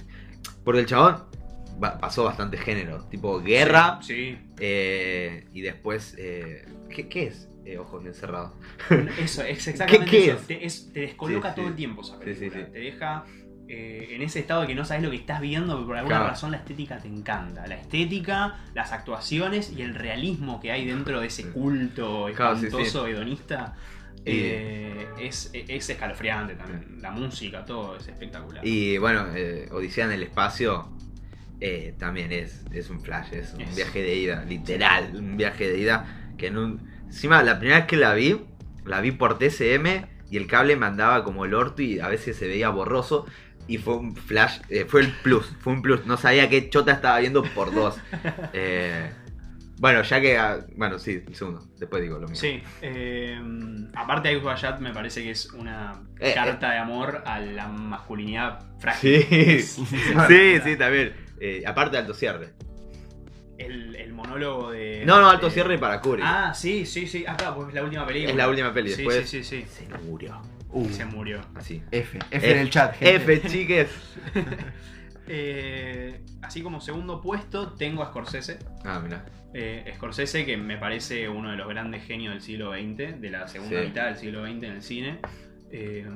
porque el chabón pasó bastante género, tipo guerra, Sí. eh, y después, eh, ¿qué, qué es Ojos Bien Cerrados? Eso, es exactamente *laughs* ¿Qué- qué eso. es? Te, es- te descoloca Sí, sí. todo el tiempo esa película. sí, sí. Te deja eh, en ese estado de que no sabes lo que estás viendo, pero por alguna Claro. razón la estética te encanta. La estética, las actuaciones y el realismo que hay dentro de ese culto Claro, sí, espantoso hedonista. Eh, es, es escalofriante también. La música, todo es espectacular. Y bueno, eh, Odisea en el espacio eh, también es, es un flash, es un Es- viaje de ida, literal, un viaje de ida que en un... Encima, la primera vez que la vi, la vi por TCM y el cable me andaba como el orto y a veces se veía borroso. Y fue un flash, eh, fue el plus, fue un plus. No sabía qué chota estaba viendo por dos. *laughs* Eh, bueno, ya que. ah, Bueno, sí, el segundo. Después digo lo mismo. Sí, eh, aparte Wide Shut me parece que es una Eh, carta de amor a la masculinidad frágil. Sí, *laughs* sí, sí, también. Aparte de alto cierre. El, el monólogo de. No, no, alto de- cierre para Kubrick. Ah, sí, sí, sí. Acá, pues es la última película. es la última peli. Sí, Después sí, sí, sí. se murió. Uh, Se murió. Así. F. F en el chat, gente. F, chiques. *laughs* Eh, así como segundo puesto tengo a Scorsese. Ah, mira. Eh, Scorsese, que me parece uno de los grandes genios del siglo XX, de la segunda Sí. mitad del siglo XX en el cine. Eh,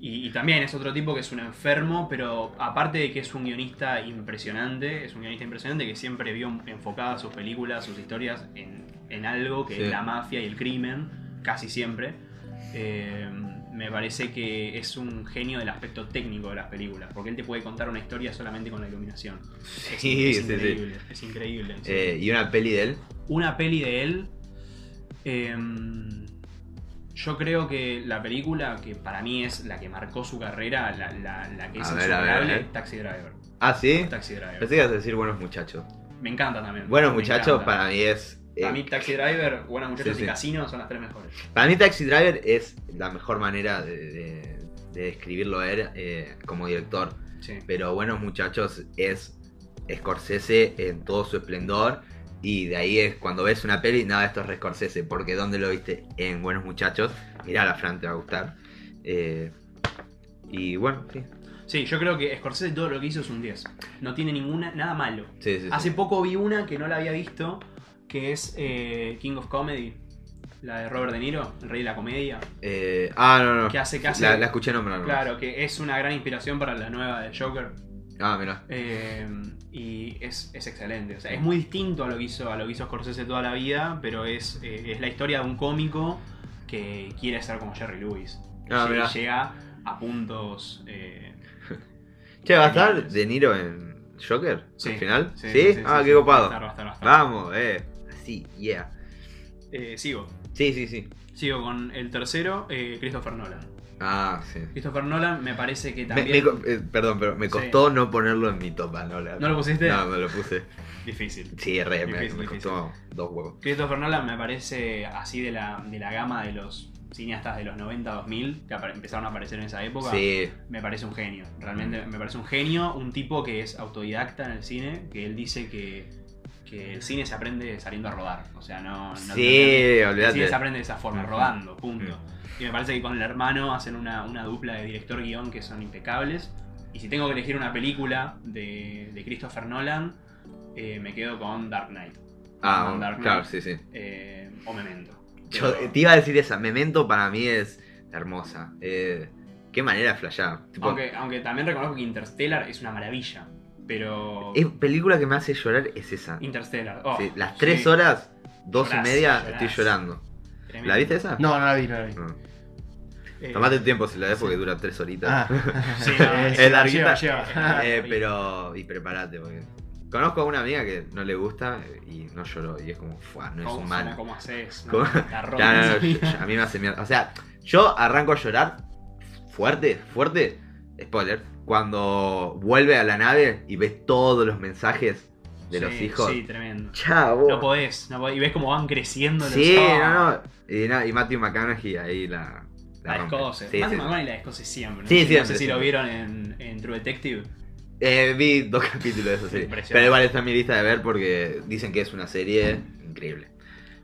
y, y también es otro tipo que es un enfermo, pero aparte de que es un guionista impresionante, es un guionista impresionante que siempre vio enfocadas sus películas, sus historias en, en algo que Sí. es la mafia y el crimen, casi siempre. Eh, me parece que es un genio del aspecto técnico de las películas, porque él te puede contar una historia solamente con la iluminación. Es, Sí, es sí, sí. increíble, es increíble. sí. Eh, y una peli de él. Una peli de él. em, yo creo que la película que para mí es la que marcó su carrera, la, la- la que es insuperable, ver. Taxi Driver. Ah, sí. Taxi Driver. Pensé que ibas a decir buenos muchachos. Me encanta también. Buenos muchachos para mí es. Eh, Para mí Taxi Driver, Buenos Muchachos Sí, y sí. Casino son las tres mejores. para mí Taxi Driver es la mejor manera de, de- de describirlo a él eh, como director. Sí. Pero Buenos Muchachos es Scorsese en todo su esplendor. Y de ahí es cuando ves una peli, nada, esto es Scorsese. Porque ¿dónde lo viste? En Buenos Muchachos. Mirá la Fran, te va a gustar. Eh, y bueno, sí. Sí, yo creo que Scorsese todo lo que hizo es un 10. No tiene ninguna, nada malo. Sí. Hace poco vi una que no la había visto, que es eh, King of Comedy, la de Robert De Niro, el rey de la comedia. Eh, ah, no, no. Que hace casi- La, la escuché nombrar. Claro, que es una gran inspiración para la nueva de Joker. Ah, mira. Eh, y es, es excelente. O sea, es muy distinto a lo que hizo, a lo que hizo Scorsese toda la vida, pero es, eh, es la historia de un cómico que quiere ser como Jerry Lewis. Ah, mirá. Llega a puntos. eh, *laughs* Che, ¿va a estar. De Niro en Joker? Sí. ¿Al final? Sí, ¿Sí? sí, ah, qué copado. Va a estar, va a estar, va a estar. Vamos, eh. Así, yeah. Eh, sigo. Sí, sí, sí. Sigo con el tercero, eh, Christopher Nolan. Ah, sí. Christopher Nolan me parece que también. me eh, perdón, pero me Sí. costó no ponerlo en mi topa, ¿no? La- ¿No lo pusiste? No, me lo puse. Difícil. Sí, re, me, Difícil, me difícil. costó dos huevos. Christopher Nolan me parece así de la, de la gama de los cineastas de los 90-2000 que apare- empezaron a aparecer en esa época. Sí, Me parece un genio. Realmente me parece un genio. Un tipo que es autodidacta en el cine. Que él dice que, que el cine se aprende saliendo a rodar. O sea, no. no sí, el cine se aprende de esa forma, rodando, punto. Y me parece que con el hermano hacen una, una dupla de director-guión que son impecables. Y si tengo que elegir una película de, de Christopher Nolan, eh, me quedo con Dark Knight. Ah, Con Dark claro, Knight, sí, sí. eh, o Memento. Yo Pero- te iba a decir esa. Memento para mí es hermosa. Eh, qué manera de flashear. Tipo, aunque, aunque también reconozco que Interstellar es una maravilla. Pero. es película que me hace llorar es esa. Interstellar. oh, Sí, las tres sí, horas, dos Llorás, y media, llorás. estoy llorando. tremendo. ¿La viste esa? No, no la vi, no la vi. No. Eh, Tomate el tiempo si la ves porque dura tres horitas. Ah. *laughs* Sí, no, es sí, es larguita. lleva, lleva. Eh, pero. Y prepárate, porque. Conozco a una amiga que no le gusta y no lloró. Y es como, fuá, no es ¿Cómo, humana. cómo, haces? No, *laughs* a mí me hace mierda. O sea, yo arranco a llorar fuerte, fuerte. Spoiler. Cuando vuelve a la nave y ves todos los mensajes de los Sí, hijos. Sí, tremendo. Chavo. No podés, no podés. Y ves cómo van creciendo los Sí, Ah, no, no. Y, no, y Matthew McConaughey ahí la. La rompe. descoce. Sí, Matthew sí. McConaughey la descoce siempre. ¿no? Sí, No sé siempre, si lo siempre. vieron en, en True Detective. Eh, vi dos *laughs* capítulos de esa serie. Pero igual está en mi lista de ver porque dicen que es una serie increíble.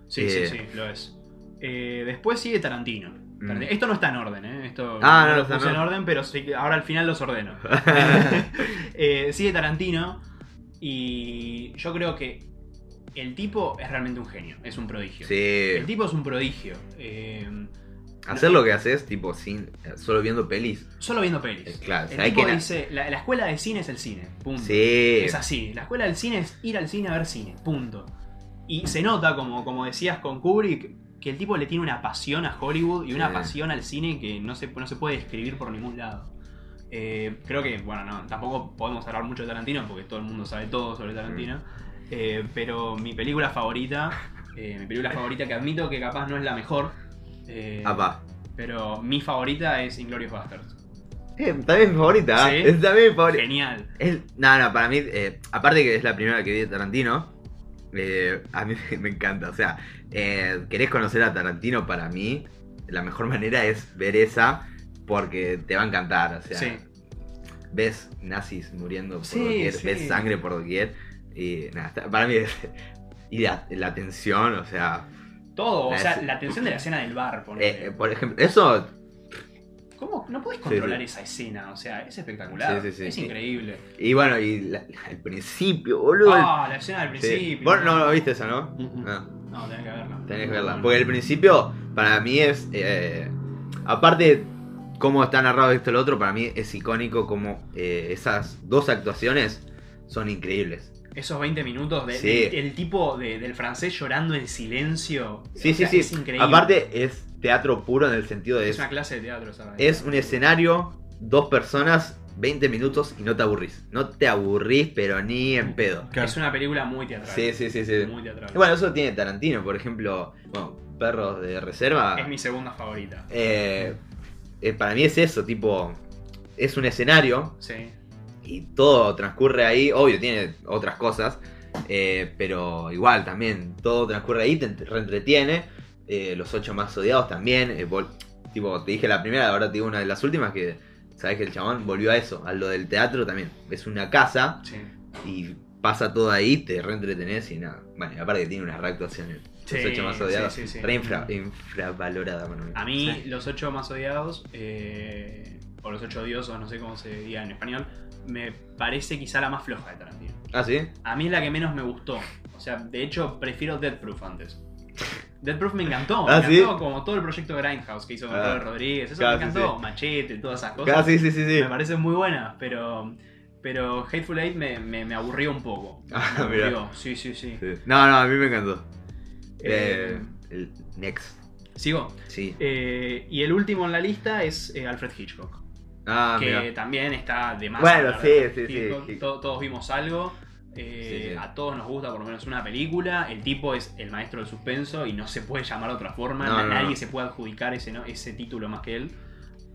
Sí, Eh. sí, sí, lo es. Eh, después sigue Tarantino. Mm. Esto no está en orden, ¿eh? Esto Ah, no, lo no está en en orden, pero sí ahora al final los ordeno. *laughs* *laughs* Eh, sigue Tarantino y yo creo que el tipo es realmente un genio, es un prodigio. Sí. El tipo es un prodigio. Eh, Hacer lo que haces, tipo, sin. Solo viendo pelis. solo viendo pelis. Eh, claro, el ¿sabes tipo que dice, la, la escuela de cine es el cine, punto. Sí. Es así, la escuela del cine es ir al cine a ver cine, punto. Y se nota, como, como decías con Kubrick, que el tipo le tiene una pasión a Hollywood y una Sí. pasión al cine que no se, no se puede describir por ningún lado. Eh, creo que, bueno, no, tampoco podemos hablar mucho de Tarantino porque todo el mundo sabe todo sobre Tarantino. Eh, pero mi película favorita, eh, mi película favorita que admito que capaz no es la mejor, Apa. pero mi favorita es Inglorious Bastards. Eh, también es mi favorita. ¿Sí? ¿eh? Es también mi favorita. Genial. Es- no, no, para mí, aparte que es la primera que vi de Tarantino, eh, a mí *laughs* me encanta. O sea, eh, querés conocer a Tarantino, para mí, la mejor manera es ver esa porque te va a encantar. O sea, Sí. ves nazis muriendo por Sí, doquier, sí. ves sangre por doquier. Y nada, para mí es. Y la, la tensión, o sea. Todo, o sea, es- la tensión de la escena del bar, eh, por ejemplo, eso. ¿Cómo? No Sí, controlar sí. esa escena, o sea, es espectacular. Sí, es increíble. Y bueno, y la- el principio, boludo. Ah, la escena del principio. Vos no lo viste esa, ¿no? Mm, mm. No. No, tenés que verla. Tenés que verla. Porque el principio, para mí es. eh, aparte, cómo está narrado esto y lo otro, para mí es icónico como eh, esas dos actuaciones son increíbles. Esos 20 minutos de, Sí. el tipo de- del francés llorando en silencio. Sí, o sea, sí, Es sí. increíble. Aparte, es teatro puro en el sentido de. es Es, una clase de teatro, ¿sabes? es un escenario, dos personas, 20 minutos y no te aburrís. No te aburrís, pero ni en pedo. Claro. Es una película muy teatral. Sí, sí, sí, sí. Muy teatral. Y bueno, eso tiene Tarantino, por ejemplo. Bueno, Perros de Reserva. Es mi segunda favorita. eh, eh, para mí es eso, tipo. Es un escenario Sí. Y todo transcurre ahí. Obvio, tiene otras cosas. eh, pero igual también, todo transcurre ahí, te ent- reentretiene. eh, los ocho más odiados también. eh, vol- tipo, te dije la primera, ahora te digo una de las últimas que. Sabes que el chabón volvió a eso, a lo del teatro también. Es una casa Sí. y pasa todo ahí, te reentretenés y nada. Bueno, y aparte que tiene unas reactuaciones. Sí, los ocho más odiados. sí, sí, sí. Re infra- infravalorada, mano. A mí, Sí. los ocho más odiados, eh, o los ocho odiosos, no sé cómo se diga en español, me parece quizá la más floja de Tarantino. Ah, sí. A mí es la que menos me gustó. O sea, de hecho, prefiero Dead Proof antes. Dead Proof me encantó. *laughs* Ah, me ¿sí? encantó como todo el proyecto Grindhouse que hizo con Ah. Robert Rodríguez. Eso Claro, me sí, encantó. sí. Machete, todas esas cosas. Ah, sí, sí, sí. Me parecen muy buenas, pero. Pero Hateful Eight me, me, me aburrió un poco. *laughs* Ah, me mira. aburrió. Sí, sí, sí. Sí. No, no, a mí me encantó. Eh, Eh, el Next. Sigo. Sí. Eh, y el último en la lista es Alfred Hitchcock. Ah, que mira. también está de más. Bueno, sí, de sí, Hitchcock. sí. To- Todos vimos algo. eh, Sí, sí. A todos nos gusta por lo menos una película. El tipo es el maestro del suspenso y no se puede llamar de otra forma. No, Na- no, Nadie no. se puede adjudicar ese, ¿no? ese título más que él.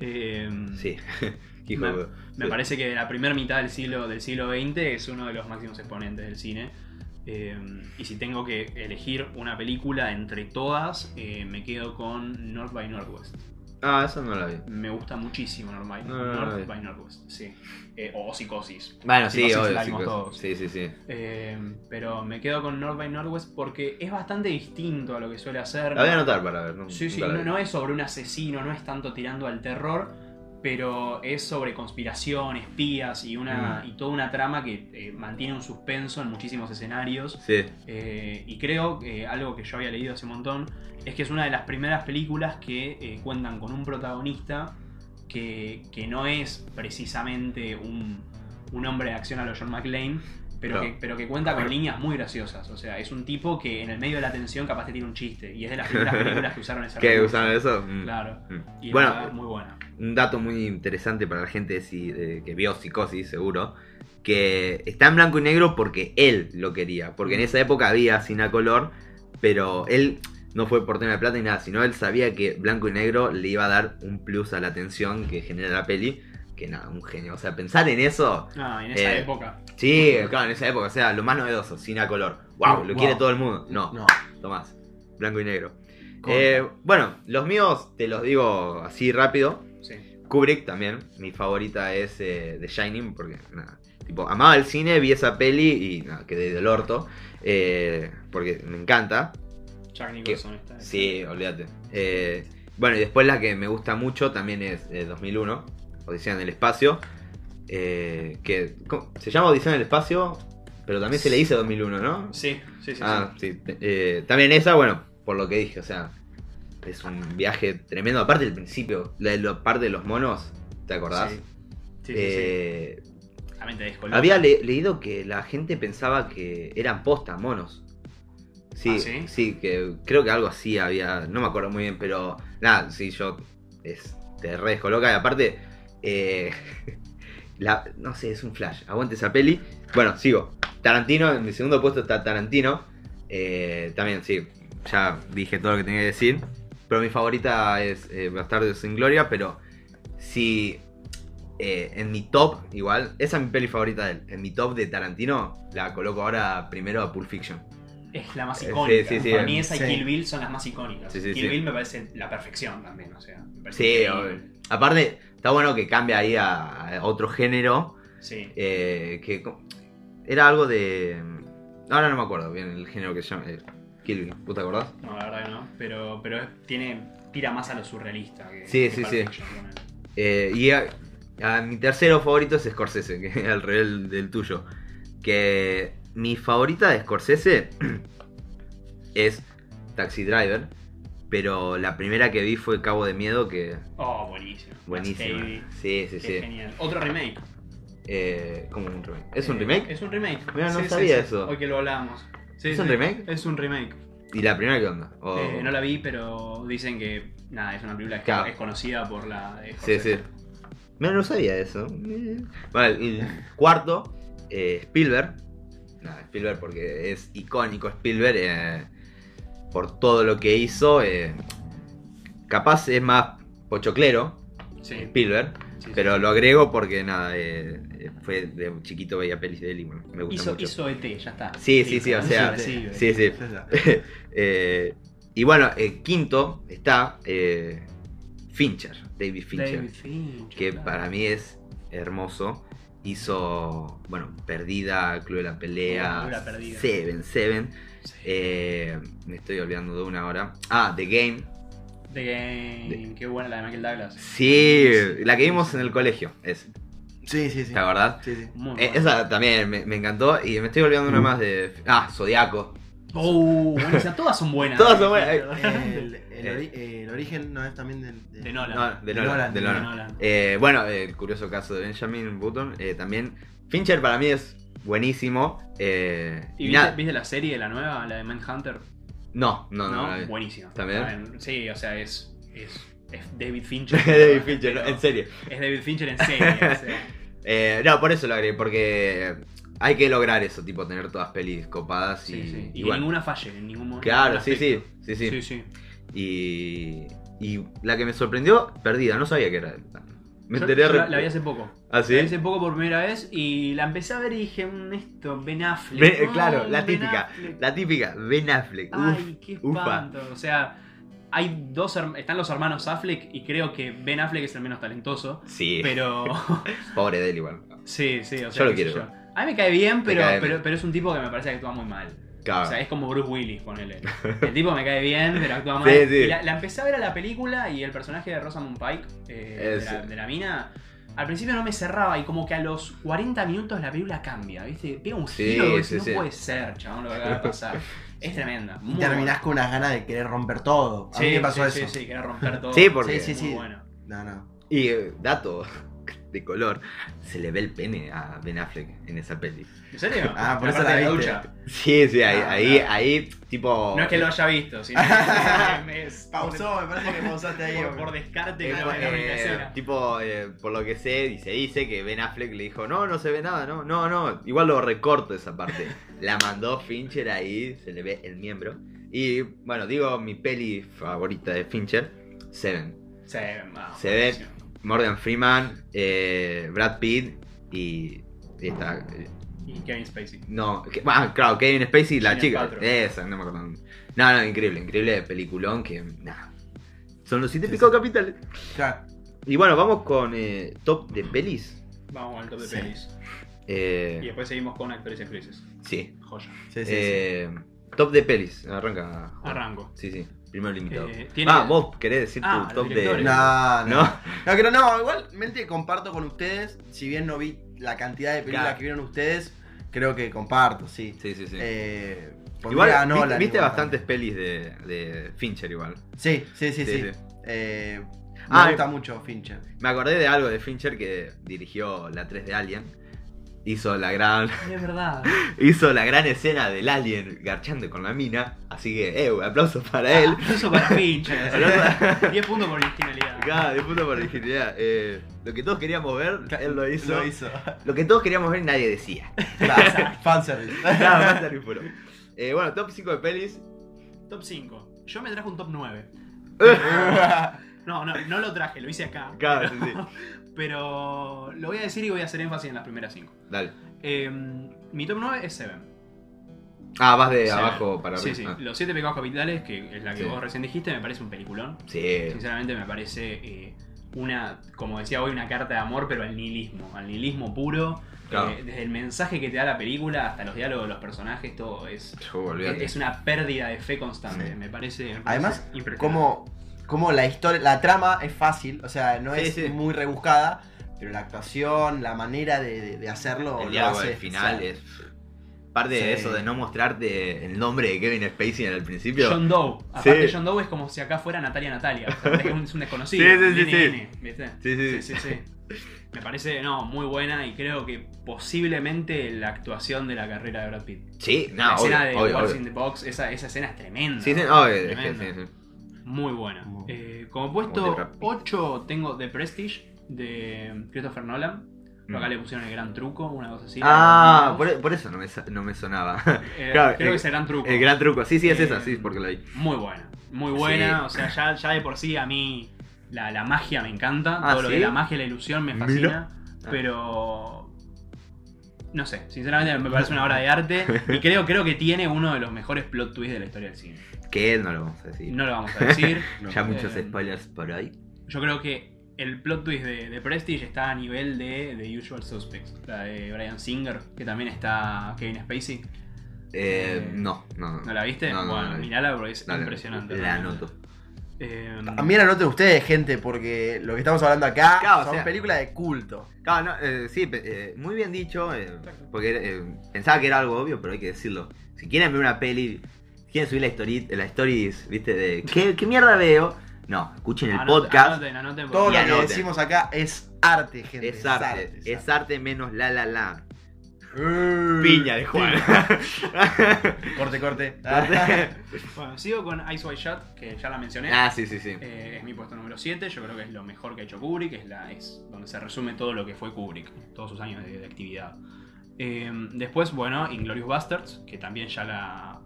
Eh, Sí. *laughs* Hijo Me- de- Me sí. parece que la primera mitad del siglo, del siglo XX es uno de los máximos exponentes del cine. Eh, y si tengo que elegir una película entre todas, eh, me quedo con North by Northwest. Ah, eso no la vi. Me gusta muchísimo North No, no, no, North no. by Northwest, sí. Eh, o Psicosis. Bueno, sí, Psicosis obvio. la sí, vimos cos- todos. sí, sí, sí. Eh, pero me quedo con North by Northwest porque es bastante distinto a lo que suele hacer. La voy a ¿no? anotar para ver. No, Sí, sí, no es sobre un asesino, no es tanto tirando al terror, pero es sobre conspiración, espías y, una, Mm. y toda una trama que eh, mantiene un suspenso en muchísimos escenarios. Sí. Eh, y creo que algo que yo había leído hace un montón es que es una de las primeras películas que eh, cuentan con un protagonista que, que no es precisamente un, un hombre de acción a lo John McClane, pero, No. que, pero que cuenta con líneas muy graciosas. O sea, es un tipo que en el medio de la tensión capaz te tiene un chiste. Y es de las primeras películas que usaron *laughs* ¿Qué recurso. usaron eso? Mm. Claro. Mm. Y Bueno, muy buena. un dato muy interesante para la gente que vio Psicosis, seguro, que está en blanco y negro porque él lo quería, porque en esa época había cine a color, pero él no fue por tema de plata ni nada, sino él sabía que blanco y negro le iba a dar un plus a la tensión que genera la peli, que nada, un genio, o sea, pensar en eso, No, en esa eh, época. sí, claro, en esa época, o sea, lo más novedoso, cine a color, wow, lo Wow. quiere todo el mundo, no, No. Tomás, blanco y negro. Eh, bueno, los míos te los digo así rápido. Sí. Kubrick también, mi favorita es eh, The Shining, porque nada, tipo, amaba el cine, vi esa peli y nada, quedé del orto, eh, porque me encanta. Jack Nicholson está. Sí, olvídate. Bueno, y después la que me gusta mucho también es eh, 2001, Odisea en el Espacio, eh, que ¿cómo? se llama Odisea en el Espacio, pero también se le dice 2001, ¿no? Sí, sí, sí. Ah, sí. eh, también esa, bueno, por lo que dije, o sea, es un viaje tremendo. Aparte del principio, la, la parte de los monos, ¿te acordás? Sí. Sí, sí, Eh, sí. Había le- leído que la gente pensaba que eran postas monos. Sí, ¿Ah, sí? que creo que algo así había, no me acuerdo muy bien, pero nada, sí, yo es, te re descoloca y aparte, eh, *laughs* la, no sé, es un flash, aguante esa peli. Bueno, sigo. Tarantino, en mi segundo puesto está Tarantino. Eh, también, sí, ya dije todo lo que tenía que decir. Pero mi favorita es eh, Bastardos sin Gloria, pero si eh, en mi top, igual, esa es mi peli favorita de él. En mi top de Tarantino la coloco ahora primero a Pulp Fiction. Es la más icónica. sí, sí, Para mí esa y. Kill Bill son las más icónicas. Sí, sí, Kill sí. Bill me parece la perfección también, o sea. me parece Sí, aparte, está bueno que cambie ahí a, a otro género. Sí. eh, que era algo de. Ahora no me acuerdo bien el género que se llama. eh, Kill ¿vos te acordás? No, la verdad que no. Pero, pero tiene, tira más a lo surrealista que, Sí, que sí, sí. Eh, y a, a mi tercero favorito es Scorsese, que es *laughs* al revés del, del tuyo. Que mi favorita de Scorsese *clears throat* es Taxi Driver. Pero la primera que vi fue Cabo de Miedo, que Oh, buenísimo. Buenísima. Baby, Sí, sí, qué sí. genial. Otro remake. Eh, como un remake. ¿Es un Eh, remake? Es un remake. Mira, no Sí, sabía sí. eso. Hoy que lo hablamos. Sí, ¿Es un remake? Es un remake. ¿Y la primera qué onda? O- Eh, no la vi, pero dicen que nada, es una película que es conocida por la de Sí, sí. Mira, no sabía eso. Bueno, y cuarto, eh, Spielberg. Nada, Spielberg porque es icónico Spielberg por todo lo que hizo. capaz es más pochoclero Sí, Spielberg, sí, sí. pero lo agrego porque nada, eh, eh, fue de chiquito veía pelis de él y bueno, me gusta hizo, mucho. hizo ET, ya está. Sí, sí, sí, o sea, sí, Sí, sí. *laughs* Eh, y bueno, eh, quinto está eh, Fincher, David Fincher. David Fincher, que claro. para mí es hermoso. hizo, bueno, Perdida, Club de la Pelea, la. Seven, Seven. Me estoy olvidando de una hora. Ah, The Game. The Game, qué buena la de Michael Douglas. Sí, la que vimos en el colegio. Es, Sí, sí, sí. ¿Te acordás? Sí, sí. Muy Eh, esa también me, me encantó. Y me estoy olvidando una más de. Ah, Zodiaco. Oh, buenísima. todas son buenas. Todas son buenas. El, el ori- el origen no es también del- de, De Nolan. No, de Nolan. Nolan, de de Nolan. Nolan. Eh, bueno, el curioso caso de Benjamin Button. eh, también. Fincher para mí es buenísimo. eh, ¿Y y viste la serie, la nueva, la de Manhunter? No, no, no. ¿No? Buenísima. ¿También? Sí, o sea, es, es, es David Fincher. *laughs* David Fincher, en serio. Es David Fincher en serie. *laughs* Eh, no, por eso lo agregué, porque hay que lograr eso, tipo tener todas pelis copadas y, Sí, sí. y Y, bueno. ninguna falle, en ningún momento. Claro, sí, sí, sí, sí, Sí, sí. Y, y la que me sorprendió, perdida, no sabía que era. Me enteré la, la vi hace poco. ¿Ah, sí? La vi hace poco por primera vez y la empecé a ver y dije, "Mm, esto, Ben Affleck. Ben- no, claro, la Ben típica, Affleck". La típica, Ben Affleck. uf, Ay, qué ufa. espanto. O sea, hay dos están los hermanos Affleck y creo que Ben Affleck es el menos talentoso. Sí, Pero *laughs* pobre de él igual. sí, sí, o sea, Yo lo quiero. yo. A mí me cae bien, pero, cae bien. pero, pero es un tipo que me parece que actúa muy mal. Claro. O sea, es como Bruce Willis, ponele. *laughs* El tipo me cae bien, pero actúa mal. Sí, sí. Y la, la empecé a ver a la película y el personaje de Rosamund Pike, eh, Es- de, la, de la mina, al principio no me cerraba y como que a los 40 minutos la película cambia, ¿viste? Pega un Sí, giro sí, no sí. puede ser, chabón, lo que acaba de pasar. *laughs* Es tremenda. Y terminás con unas ganas de querer romper todo. A Sí, mí me pasó sí, eso. Sí, sí, quería romper todo. Sí, porque- Sí, sí, Muy bueno. No, no. Y eh, dato de color, se le ve el pene a Ben Affleck en esa peli. ¿En serio? Ah, por eso Aparte la de viste. ducha. Sí, sí, ahí, Ah, ahí, claro. ahí, tipo... No es que lo haya visto, sino *laughs* que me- Pausó, me parece que pausaste ahí. por, por descarte Eh, que no la eh, tipo, eh, por lo que sé, y se dice que Ben Affleck le dijo, no, no se ve nada, no, no, no, igual lo recorto esa parte. *laughs* La mandó Fincher ahí, se le ve el miembro. Y bueno, digo mi peli favorita de Fincher, Seven. Sí, ah, Se ve. Morgan Freeman, eh, Brad Pitt y... y esta, eh, Y Kevin Spacey. no, que- ah, claro, Kevin Spacey, la Gwyneth chica. Esa, no me acuerdo. No, no, increíble, increíble peliculón que... Nah, son los siete Sí, pico sí. capitales. Claro. Y bueno, vamos con eh, top de pelis. Vamos al top de Sí. pelis. Eh, Y después seguimos con actores y actrices. sí. Joya. Sí, sí, sí. Top de pelis. Arranca. Arranco. Sí, sí. Primero limitado. Eh, tiene- Ah, vos querés decir Ah, tu los top de. No, no. ¿No? No, pero no, igualmente comparto con ustedes. Si bien no vi la cantidad de películas Claro. que vieron ustedes, creo que comparto, sí. Sí, sí, sí. Eh, igual, a viste, viste igual bastantes también. pelis de, de Fincher igual. Sí, sí, sí, sí. Sí, sí. Eh, me Ah, gusta mucho Fincher. Me acordé de algo de Fincher que dirigió la 3 de Alien. Hizo la gran. Es verdad. *laughs* Hizo la gran escena del alien garchando con la mina. Así que, eh, aplauso para él. Eso para. *laughs* Aplauso- 10 *laughs* puntos por originalidad. Cada de puta por originalidad. Eh, lo que todos queríamos ver, él lo hizo. Lo hizo. Lo que todos queríamos ver, nadie decía. Claro, fanservice. Más tan puro. Eh, bueno, top 5 de pelis. Top 5. Yo me traje un top 9. No, no, no lo traje, lo hice acá. Claro, sí, sí. Pero lo voy a decir y voy a hacer énfasis en las primeras 5. Dale. mi top 9 es Seven. Ah, vas de Seven. abajo para Sí, arriba. sí. Los 7 pecados capitales, que es la que Sí. vos recién dijiste, me parece un peliculón. Ah, sí. Sinceramente me parece eh, una, como decía hoy, una carta de amor, pero al nihilismo, al nihilismo puro. Claro. Eh, desde el mensaje que te da la película hasta los diálogos de los personajes, todo es, Yo, olvídate. es una pérdida de fe constante. Sí. Me parece. me parece Además, impresionante. como, como la historia, la trama es fácil, o sea, no Sí, es sí. muy rebuscada, pero la actuación, la manera de, de- de hacerlo, El lo diálogo hace del final especial. es. Aparte de eso, de no mostrarte el nombre de Kevin Spacey en el principio. John Doe. Aparte, Sí. John Doe es como si acá fuera Natalia Natalia. O sea, es, un, es un desconocido. Sí, sí, sí, Nene, sí. nene, ¿viste? Sí, sí. sí, sí, sí. Me parece, no, muy buena y creo que posiblemente la actuación de la carrera de Brad Pitt. Sí, la no, escena obvio, de obvio, obvio. in the Box, esa, esa escena es tremenda. Sí, sí, ¿no? obvio, es que Tremenda. sí, sí. Muy buena. Muy Eh, como de puesto Brad Pitt. 8 tengo The Prestige de Christopher Nolan. Pero acá Mm. le pusieron el gran truco, una cosa así. Ah, por, por eso no me, no me sonaba. Eh, *laughs* claro, creo que es el gran truco. El gran truco, sí, sí, es Eh, esa, sí, porque la vi. Muy buena, muy buena. Sí. O sea, ya, ya de por sí a mí la, la magia me encanta. Ah, todo lo es la magia y la ilusión me fascina. Ah. Pero. No sé, sinceramente me parece una obra de arte. Y *laughs* creo, creo que tiene uno de los mejores plot twists de la historia del cine. Que no lo vamos a decir. No lo vamos a decir. *laughs* No. ya muchos Eh, spoilers por ahí. Yo creo que el plot twist de, de Prestige está a nivel de The Usual Suspects, la de Brian Singer, que también está Kevin Spacey. Eh, no, no, no. ¿No la viste? No, no, bueno, mirala porque es Dale, impresionante. La realmente. anoto. Eh, También anoten ustedes, gente, porque lo que estamos hablando acá Claro, o son sea- películas de culto. Claro, no, eh, sí, eh, muy bien dicho, eh, porque eh, pensaba que era algo obvio, pero hay que decirlo. Si quieren ver una peli, si quieren subir la story, la stories, viste, de ¿qué, qué mierda veo? No, escuchen el anoten- podcast. Anoten, anoten porque- Todo lo que decimos acá es arte, gente. es arte, es arte menos la la la. Uh, Piña de Juan. *laughs* Corte, corte. *laughs* Bueno, sigo con Ice White Shot, que ya la mencioné. ah, sí, sí, sí. Eh, es mi puesto número 7, yo creo que es lo mejor que ha hecho Kubrick, es, la, es donde se resume todo lo que fue Kubrick, todos sus años de, de actividad. Eh, después, bueno, Inglorious Bastards, que también ya la,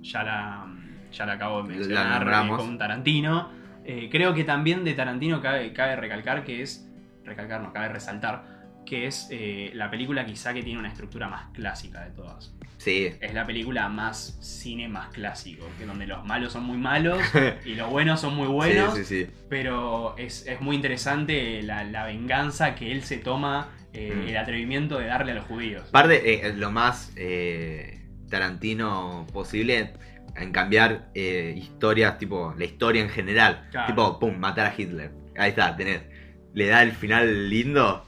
ya la, ya la acabo de mencionar eh, con Tarantino. Creo que también de Tarantino cabe, cabe recalcar que es, recalcar no, cabe resaltar, que es eh, la película quizá que tiene una estructura más clásica de todas. Sí. Es la película más cine más clásico, que donde los malos son muy malos *laughs* y los buenos son muy buenos, Sí, sí, sí. pero es, es muy interesante la, la venganza que él se toma, eh, Mm. el atrevimiento de darle a los judíos. Aparte, eh, lo más eh, Tarantino posible en cambiar historias, tipo la historia en general. Claro. Tipo, pum, matar a Hitler. Ahí está, tenés. Le da el final lindo.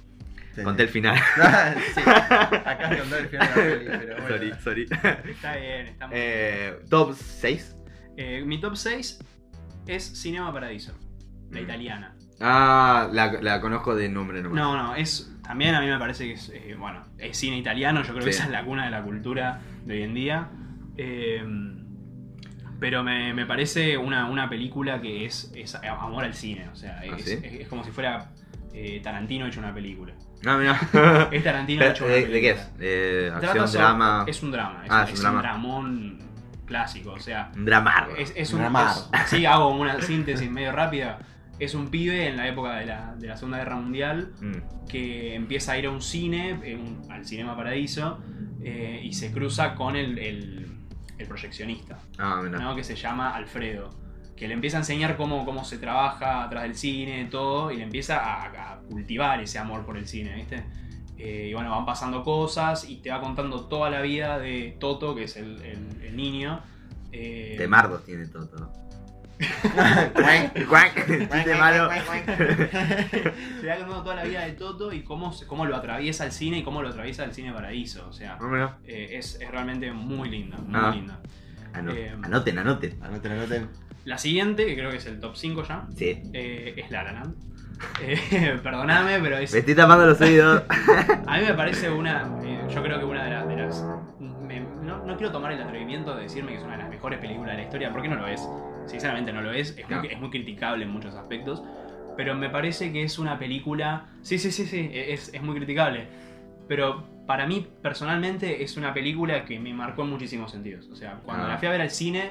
Conté el final. *laughs* sí. Acá es contar el final de la peli, pero bueno. sorry, sorry. Está bien, está muy Eh, top 6. bien. Eh, mi top 6 es Cinema Paradiso, la Mm. italiana. Ah, la, la conozco de nombre nomás. No, no, es también a mí me parece que es, eh, bueno, es cine italiano, yo creo que esa es la cuna de la cultura de hoy en día. Eh, pero me, me parece una, una película que es, es amor al cine, o sea, es, ¿Ah, sí? es- es como si fuera eh, Tarantino hecho una película. No, mira. *laughs* Es Tarantino ¿De, hecho una de- qué es? Eh, Trata acción, sobre- drama. Es un drama, es, Ah, es es un drama. un dramón clásico, o sea, Un dramardo. es, es un. Dramardo. es- sí, hago una síntesis medio rápida. Es un pibe en la época de la, de la Segunda Guerra Mundial Mm. que empieza a ir a un cine, un- al Cinema Paradiso, eh, y se cruza con el, el- el proyeccionista, Ah, mira. ¿no? que se llama Alfredo, que le empieza a enseñar cómo, cómo se trabaja atrás del cine, todo, y le empieza a, a cultivar ese amor por el cine, ¿viste? Eh, y bueno, van pasando cosas y te va contando toda la vida de Toto, que es el, el- el niño. eh, Temardos tiene cuac, chiste malo. te va contando toda la vida de Toto y cómo, cómo lo atraviesa el cine y cómo lo atraviesa el cine Paradiso. O sea, Ah. Eh, es, es realmente muy linda, muy Ah. linda. Ano- Eh, Anoten, anoten. Anoten, anoten. La siguiente, que creo que es el top 5 ya, Sí. eh, es La La Land. Eh, *laughs* perdóname, pero es, Me estoy tapando los oídos. *laughs* a mí me parece una, eh, yo creo que una de, las- de las... me- no, no quiero tomar el atrevimiento de decirme que es una de las mejores películas de la historia, porque no lo es. Sinceramente no lo es, es, No. muy, es muy criticable en muchos aspectos, pero me parece que es una película... Sí, sí, sí, sí, es, es muy criticable. Pero para mí, personalmente, es una película que me marcó en muchísimos sentidos. O sea, cuando Ah. la fui a ver al cine,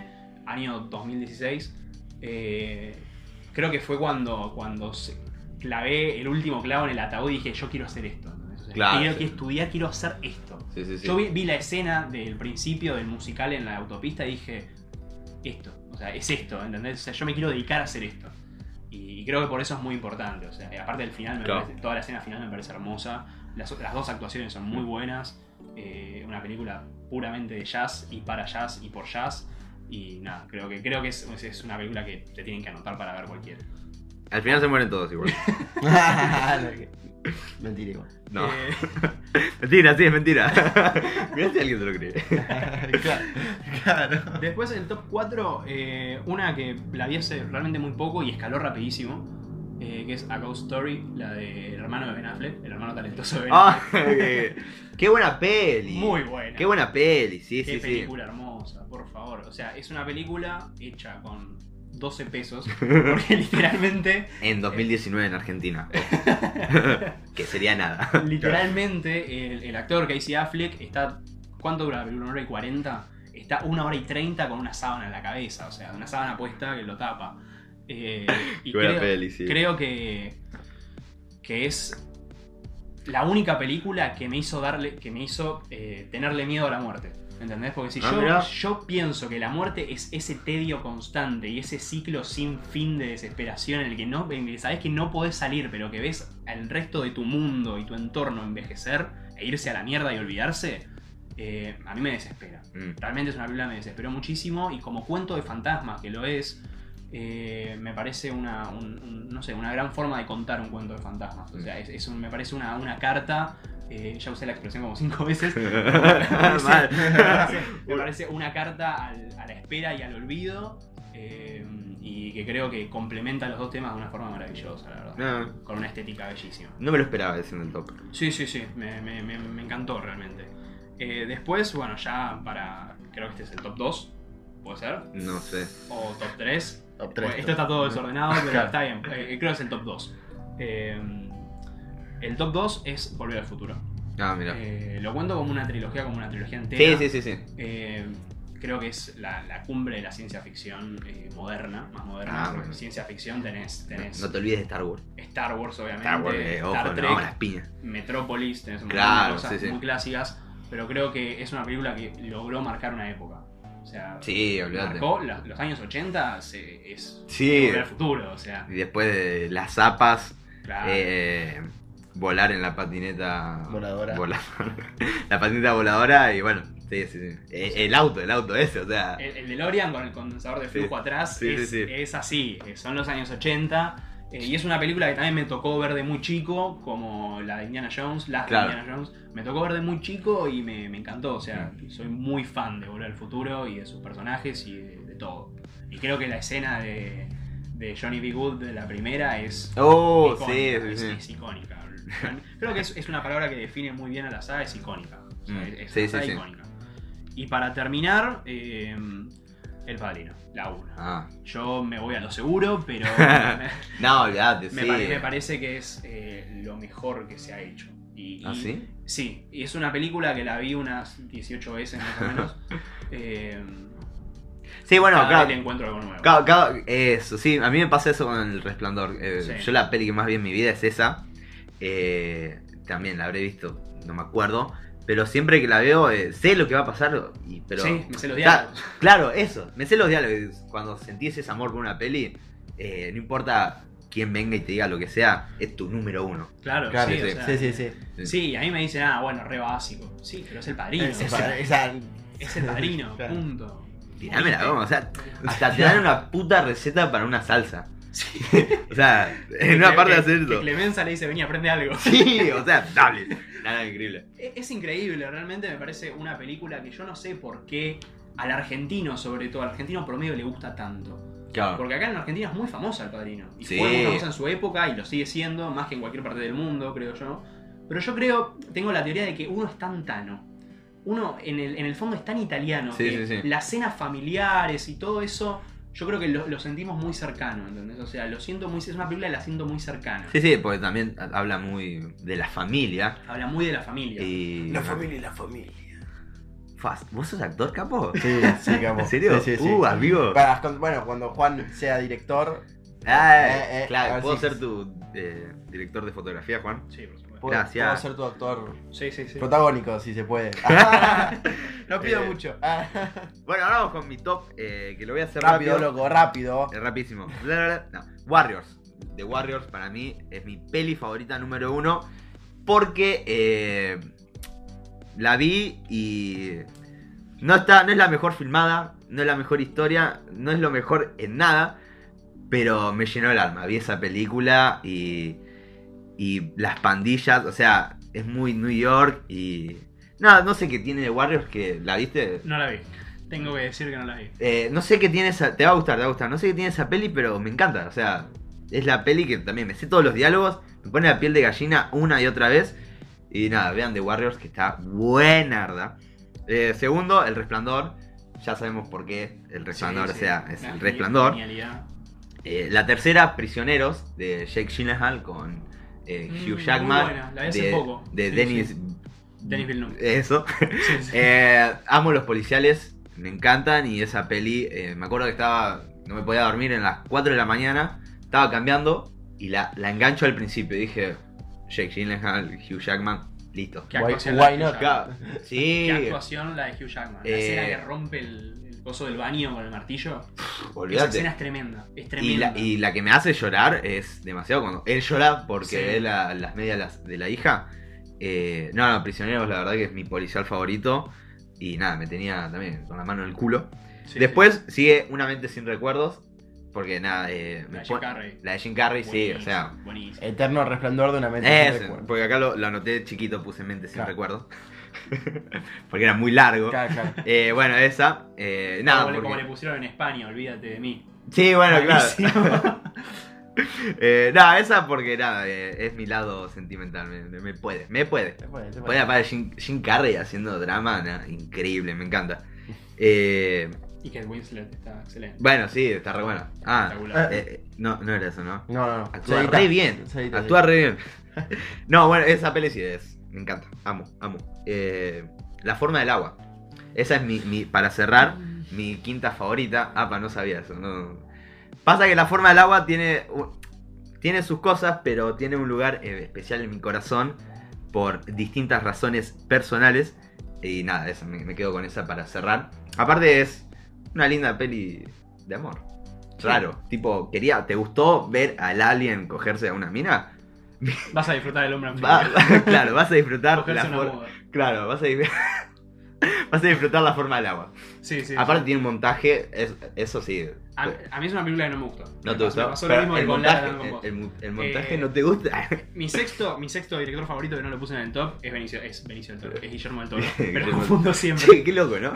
año 2016, eh, creo que fue cuando, cuando se- clavé el último clavo en el ataúd y dije, yo quiero hacer esto. quiero sí. que estudiar, quiero hacer esto. Sí, sí, sí. Yo vi, vi la escena del principio del musical en la autopista y dije, esto, o sea, es esto, ¿entendés? O sea, yo me quiero dedicar a hacer esto. Y, y creo que por eso es muy importante, o sea, aparte del final, me Claro. parece- toda la escena final me parece hermosa, las, las dos actuaciones son muy buenas, eh, una película puramente de jazz y para jazz y por jazz, y nada, creo que, creo que es, es- una película que te tienen que anotar para ver cualquiera. Al final se mueren todos igual. *laughs* *laughs* Mentira igual. No. Eh, *laughs* Mentira, sí, es mentira. Mirá si alguien se lo cree. claro, claro. Después el top 4, eh, una que la vi hace realmente muy poco y escaló rapidísimo, eh, que es A Ghost Story, la del hermano de Ben Affleck, el hermano talentoso de Ben Ah, qué, qué buena peli. Muy buena. Qué buena peli, sí, Qué sí, sí. Hermosa, por favor. O sea, es una película hecha con 12 pesos, *laughs* porque literalmente, En 2019 en Argentina. *laughs* que sería nada. literalmente el, el actor Casey Affleck está, ¿cuánto dura la película? ¿Una hora y 40? Está una hora y 30 con una sábana en la cabeza, o sea, una sábana puesta que lo tapa. Eh, *laughs* y creo, peli, sí. creo que, que es la única película que me hizo darle, que me hizo eh, tenerle miedo a la muerte. ¿Entendés? Porque si Ah, yo, pienso que la muerte es ese tedio constante y ese ciclo sin fin de desesperación en el que no en el que sabes que no podés salir, pero que ves al resto de tu mundo y tu entorno envejecer e irse a la mierda y olvidarse, eh, a mí me desespera. Mm. Realmente es una película que me desesperó muchísimo y como cuento de fantasmas que lo es, eh, me parece una, un- un- no sé, una gran forma de contar un cuento de fantasmas. O sea, es, es un- me parece una, una carta, eh, ya usé la expresión como cinco veces, *laughs* me parece, Mal. me parece- me parece una carta al- a la espera y al olvido eh, y que creo que complementa los dos temas de una forma maravillosa, la verdad. No, Con una estética bellísima. no me lo esperaba ese en el top. Sí, sí, sí, me, me- me- me encantó realmente. Eh, después, bueno, ya para. Creo que este es el top 2, ¿puede ser? No sé. O top 3. Top tres, esto top. está todo desordenado, pero *laughs* Claro. está bien. eh, creo que es el top 2. Eh, el top 2 es Volver al Futuro. Ah, mira. Eh, lo cuento como una trilogía, como una trilogía entera. Sí, sí, sí, sí. Eh, creo que es la, la cumbre de la ciencia ficción eh, moderna, más moderna. Ah, bueno. Ciencia ficción tenés, tenés No te olvides de Star Wars. Star Wars, obviamente. Star Wars, ojo, Star no, las piñas. Metrópolis, tenés un montón Claro, de cosas muy clásicas, pero creo que es una película que logró marcar una época. O sea, Sí, marcó la- los años 80 se- es Sí. volver al futuro, o sea, Y después de las zapas, claro. eh, volar en la patineta Voladora. voladora. *laughs* la patineta voladora y bueno, sí, sí, sí. Eh, El auto, el auto ese, o sea. el, el DeLorean con el condensador de flujo Sí. atrás Sí, es, sí, sí. es así, eh, son los años 80. eh, y es una película que también me tocó ver de muy chico, como la de Indiana Jones, las Claro. de Indiana Jones. Me tocó ver de muy chico y me, me encantó. O sea, soy muy fan de Volver al Futuro y de sus personajes y de, de todo. Y creo que la escena de, de Johnny B. Good de la primera es, Oh, icónica, sí, es, sí, es sí. icónica. Creo que es, es una palabra que define muy bien a la saga, es icónica. O sea, Mm, es, sí, saga sí. icónica. Y para terminar, eh, El Padrino, la 1. Ah. Yo me voy a lo seguro, pero *laughs* me, No, olvídate, me sí. pare- me parece que es eh, lo mejor que se ha hecho. Y, ¿Ah, y- sí? Sí, y es una película que la vi unas 18 veces más o menos. *laughs* Eh, Sí, bueno, cada claro. vez encuentro algo nuevo. Cada- cada- eso, sí, a mí me pasa eso con el resplandor. Eh, Sí. Yo la peli que más vi en mi vida es esa. Eh, también la habré visto, no me acuerdo. Pero siempre que la veo, eh, sé lo que va a pasar. Y, pero, sí, me sé los O sea, diálogos. *laughs* Claro, eso. Me sé los diálogos. Cuando sentís ese amor por una peli, eh, no importa quién venga y te diga lo que sea, es tu número uno. Claro, Claro, sí, sí, o sea, Sí, sí, sí. Sí, y a mí me dicen, ah, bueno, re básico. Sí, pero es el padrino. Es- el padrino, *laughs* Claro. punto. Tirame la goma, o sea, hasta te dan una puta receta para una salsa. Sí. O sea, en una parte hacer esto. Clemenza le dice, vení, aprende algo. Sí, o sea, dale. Nada increíble. Es, es increíble, realmente me parece una película que yo no sé por qué al argentino, sobre todo, al argentino promedio le gusta tanto. Claro. Porque acá en Argentina es muy famosa el padrino. Y Sí. fue muy famosa en su época y lo sigue siendo, más que en cualquier parte del mundo, creo yo. Pero yo creo, tengo la teoría de que uno es tan tano. Uno en el, en el fondo es tan italiano Sí, que sí, sí. las cenas familiares y todo eso, yo creo que lo, lo sentimos muy cercano, ¿entendés? O sea, lo siento muy. Es una película que la siento muy cercana. Sí, sí, porque también habla muy de la familia. Habla muy de la familia. Y. La familia y la familia. Fast. ¿Vos sos actor, capo? Sí, sí, capo. ¿En serio? Sí, sí, sí. Uh, amigo. Para- bueno, cuando Juan sea director, Ah, Eh, eh, claro, ¿puedo si- ser tu eh, director de fotografía, Juan? Sí, por supuesto. Puedo, Gracias. puedo ser tu actor Sí, sí, sí. protagónico, si se puede. *laughs* *laughs* no pido Eh, mucho. *laughs* Bueno, ahora vamos con mi top, eh, que lo voy a hacer rápido, rápido. loco, rápido. Eh, rapidísimo. No. Warriors. The Warriors para mí es mi peli favorita número uno. Porque eh, la vi y no está, no es la mejor filmada, no es la mejor historia, no es lo mejor en nada. Pero me llenó el alma. Vi esa película y, y las pandillas, o sea, es muy New York y... Nada, no sé qué tiene de Warriors que la viste. No la vi. Tengo que decir que no la vi. Eh, no sé qué tiene esa. Te va a gustar, te va a gustar. No sé qué tiene esa peli, pero me encanta. O sea, es la peli que también me sé todos los diálogos. Me pone la piel de gallina una y otra vez. Y nada, vean The Warriors que está buenarda. Eh, segundo, El Resplandor. Ya sabemos por qué El Resplandor, Sí, o sea, es El Resplandor. Eh, la tercera, Prisioneros, de Jake Gyllenhaal con eh, Mm, Hugh muy Jackman. buena, la vi hace de, poco. de Sí, Dennis. sí. Denis Villeneuve. Eso. *laughs* Sí, sí. *laughs* Eh, amo los policiales, me encantan y esa peli, eh, me acuerdo que estaba, no me podía dormir en las 4 de la mañana, estaba cambiando y la, la engancho al principio. Dije, Jake Gyllenhaal, Hugh Jackman, listo. ¿Qué Why- actuación why la de Hugh not? Jackman? Acá, sí, ¿Qué actuación la de Hugh Jackman? La Eh, escena que rompe el, el coso del baño con el martillo. Esa olvídate. escena es tremenda. Es Y tremenda. la, y la que me hace llorar es demasiado cuando él llora porque Sí. ve la- las medias las- de la hija. Eh, no, no, Prisioneros, la verdad que es mi policial favorito. Y nada, me tenía también con la mano en el culo. Sí, Después sigue Una mente sin recuerdos. Porque nada, eh, La de Jim Carrey. la de Jim Carrey, sí, o sea. Buenísimo. Eterno resplandor de una mente. sin Es, recuerdo. porque acá lo, lo anoté chiquito, puse mente sin Claro. recuerdos. *laughs* porque era muy largo. Claro, claro. Eh, bueno, esa. eh, nada, como, le, como porque- le pusieron en España, olvídate de mí. Sí, bueno, claro. *laughs* Eh, nada, esa porque nada, eh, es mi lado sentimental, me, me puede, me puede. Se puede, se puede. Aparte Jim, Jim Carrey haciendo drama, increíble, me encanta. *laughs* Eh, y que Winslet está excelente. bueno, sí, está re bueno. Ah, eh, no, no era eso, ¿no? No, no, no. Actúa re bien, actúa re bien. No, bueno, esa peli sí es, me encanta, amo, amo. Eh, la forma del agua. Esa es mi, mi- para cerrar, mi quinta favorita. Ah, pa, no sabía eso. No. Pasa que la forma del agua tiene, tiene sus cosas, pero tiene un lugar eh, especial en mi corazón por distintas razones personales. Y nada, me, me quedo con esa para cerrar. Aparte es una linda peli de amor. Raro, tipo, quería, ¿te gustó ver al alien cogerse a una mina? Vas a disfrutar del hombre Va- anfitrión. *laughs* claro, vas a disfrutar Cogerse la una for- muda. Claro, vas a, *laughs* vas a disfrutar la forma del agua. Sí, sí. Aparte sí. tiene un montaje, es- eso sí. A, a mí es una película que no me gustó. No Me te gustó. Me pasó Pero lo mismo el, montaje, el, el montaje Eh, no te gusta. *laughs* Mi sexto, mi sexto director favorito que no lo puse en el top es Benicio, es Benicio del Toro, es Guillermo del Toro. Pero lo confundo siempre. Che, qué loco, ¿no?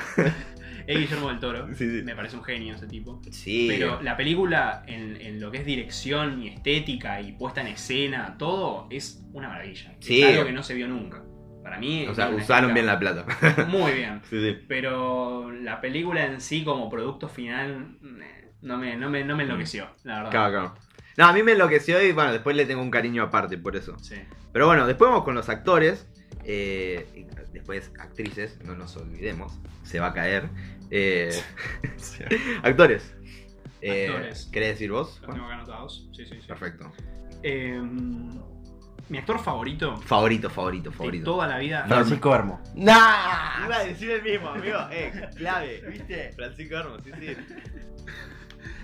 Es Guillermo del Toro. Sí, sí. Me parece un genio ese tipo. Sí. Pero la película, en, en lo que es dirección y estética y puesta en escena, todo es una maravilla. Sí. Es algo que no se vio nunca. Para mí. o sea, usaron bien la plata. *laughs* Muy bien. sí. Pero la película en sí, como producto final, eh, no me, no me, no me enloqueció, la verdad. Claro, claro. No, a mí me enloqueció y bueno, después le tengo un cariño aparte por eso. Sí. Pero bueno, después vamos con los actores. eh, después actrices, no nos olvidemos. Se va a caer. Eh, *laughs* actores. Eh, Actores. ¿Querés decir vos? Los tengo acá anotados. Sí, sí, sí. Perfecto. Eh, mi actor favorito Favorito, favorito, de favorito. toda la vida. Francisco Hermo. ¡Nah! Iba a decir el mismo, amigo. Eh, clave. ¿Viste? Francisco Hermo, sí, sí.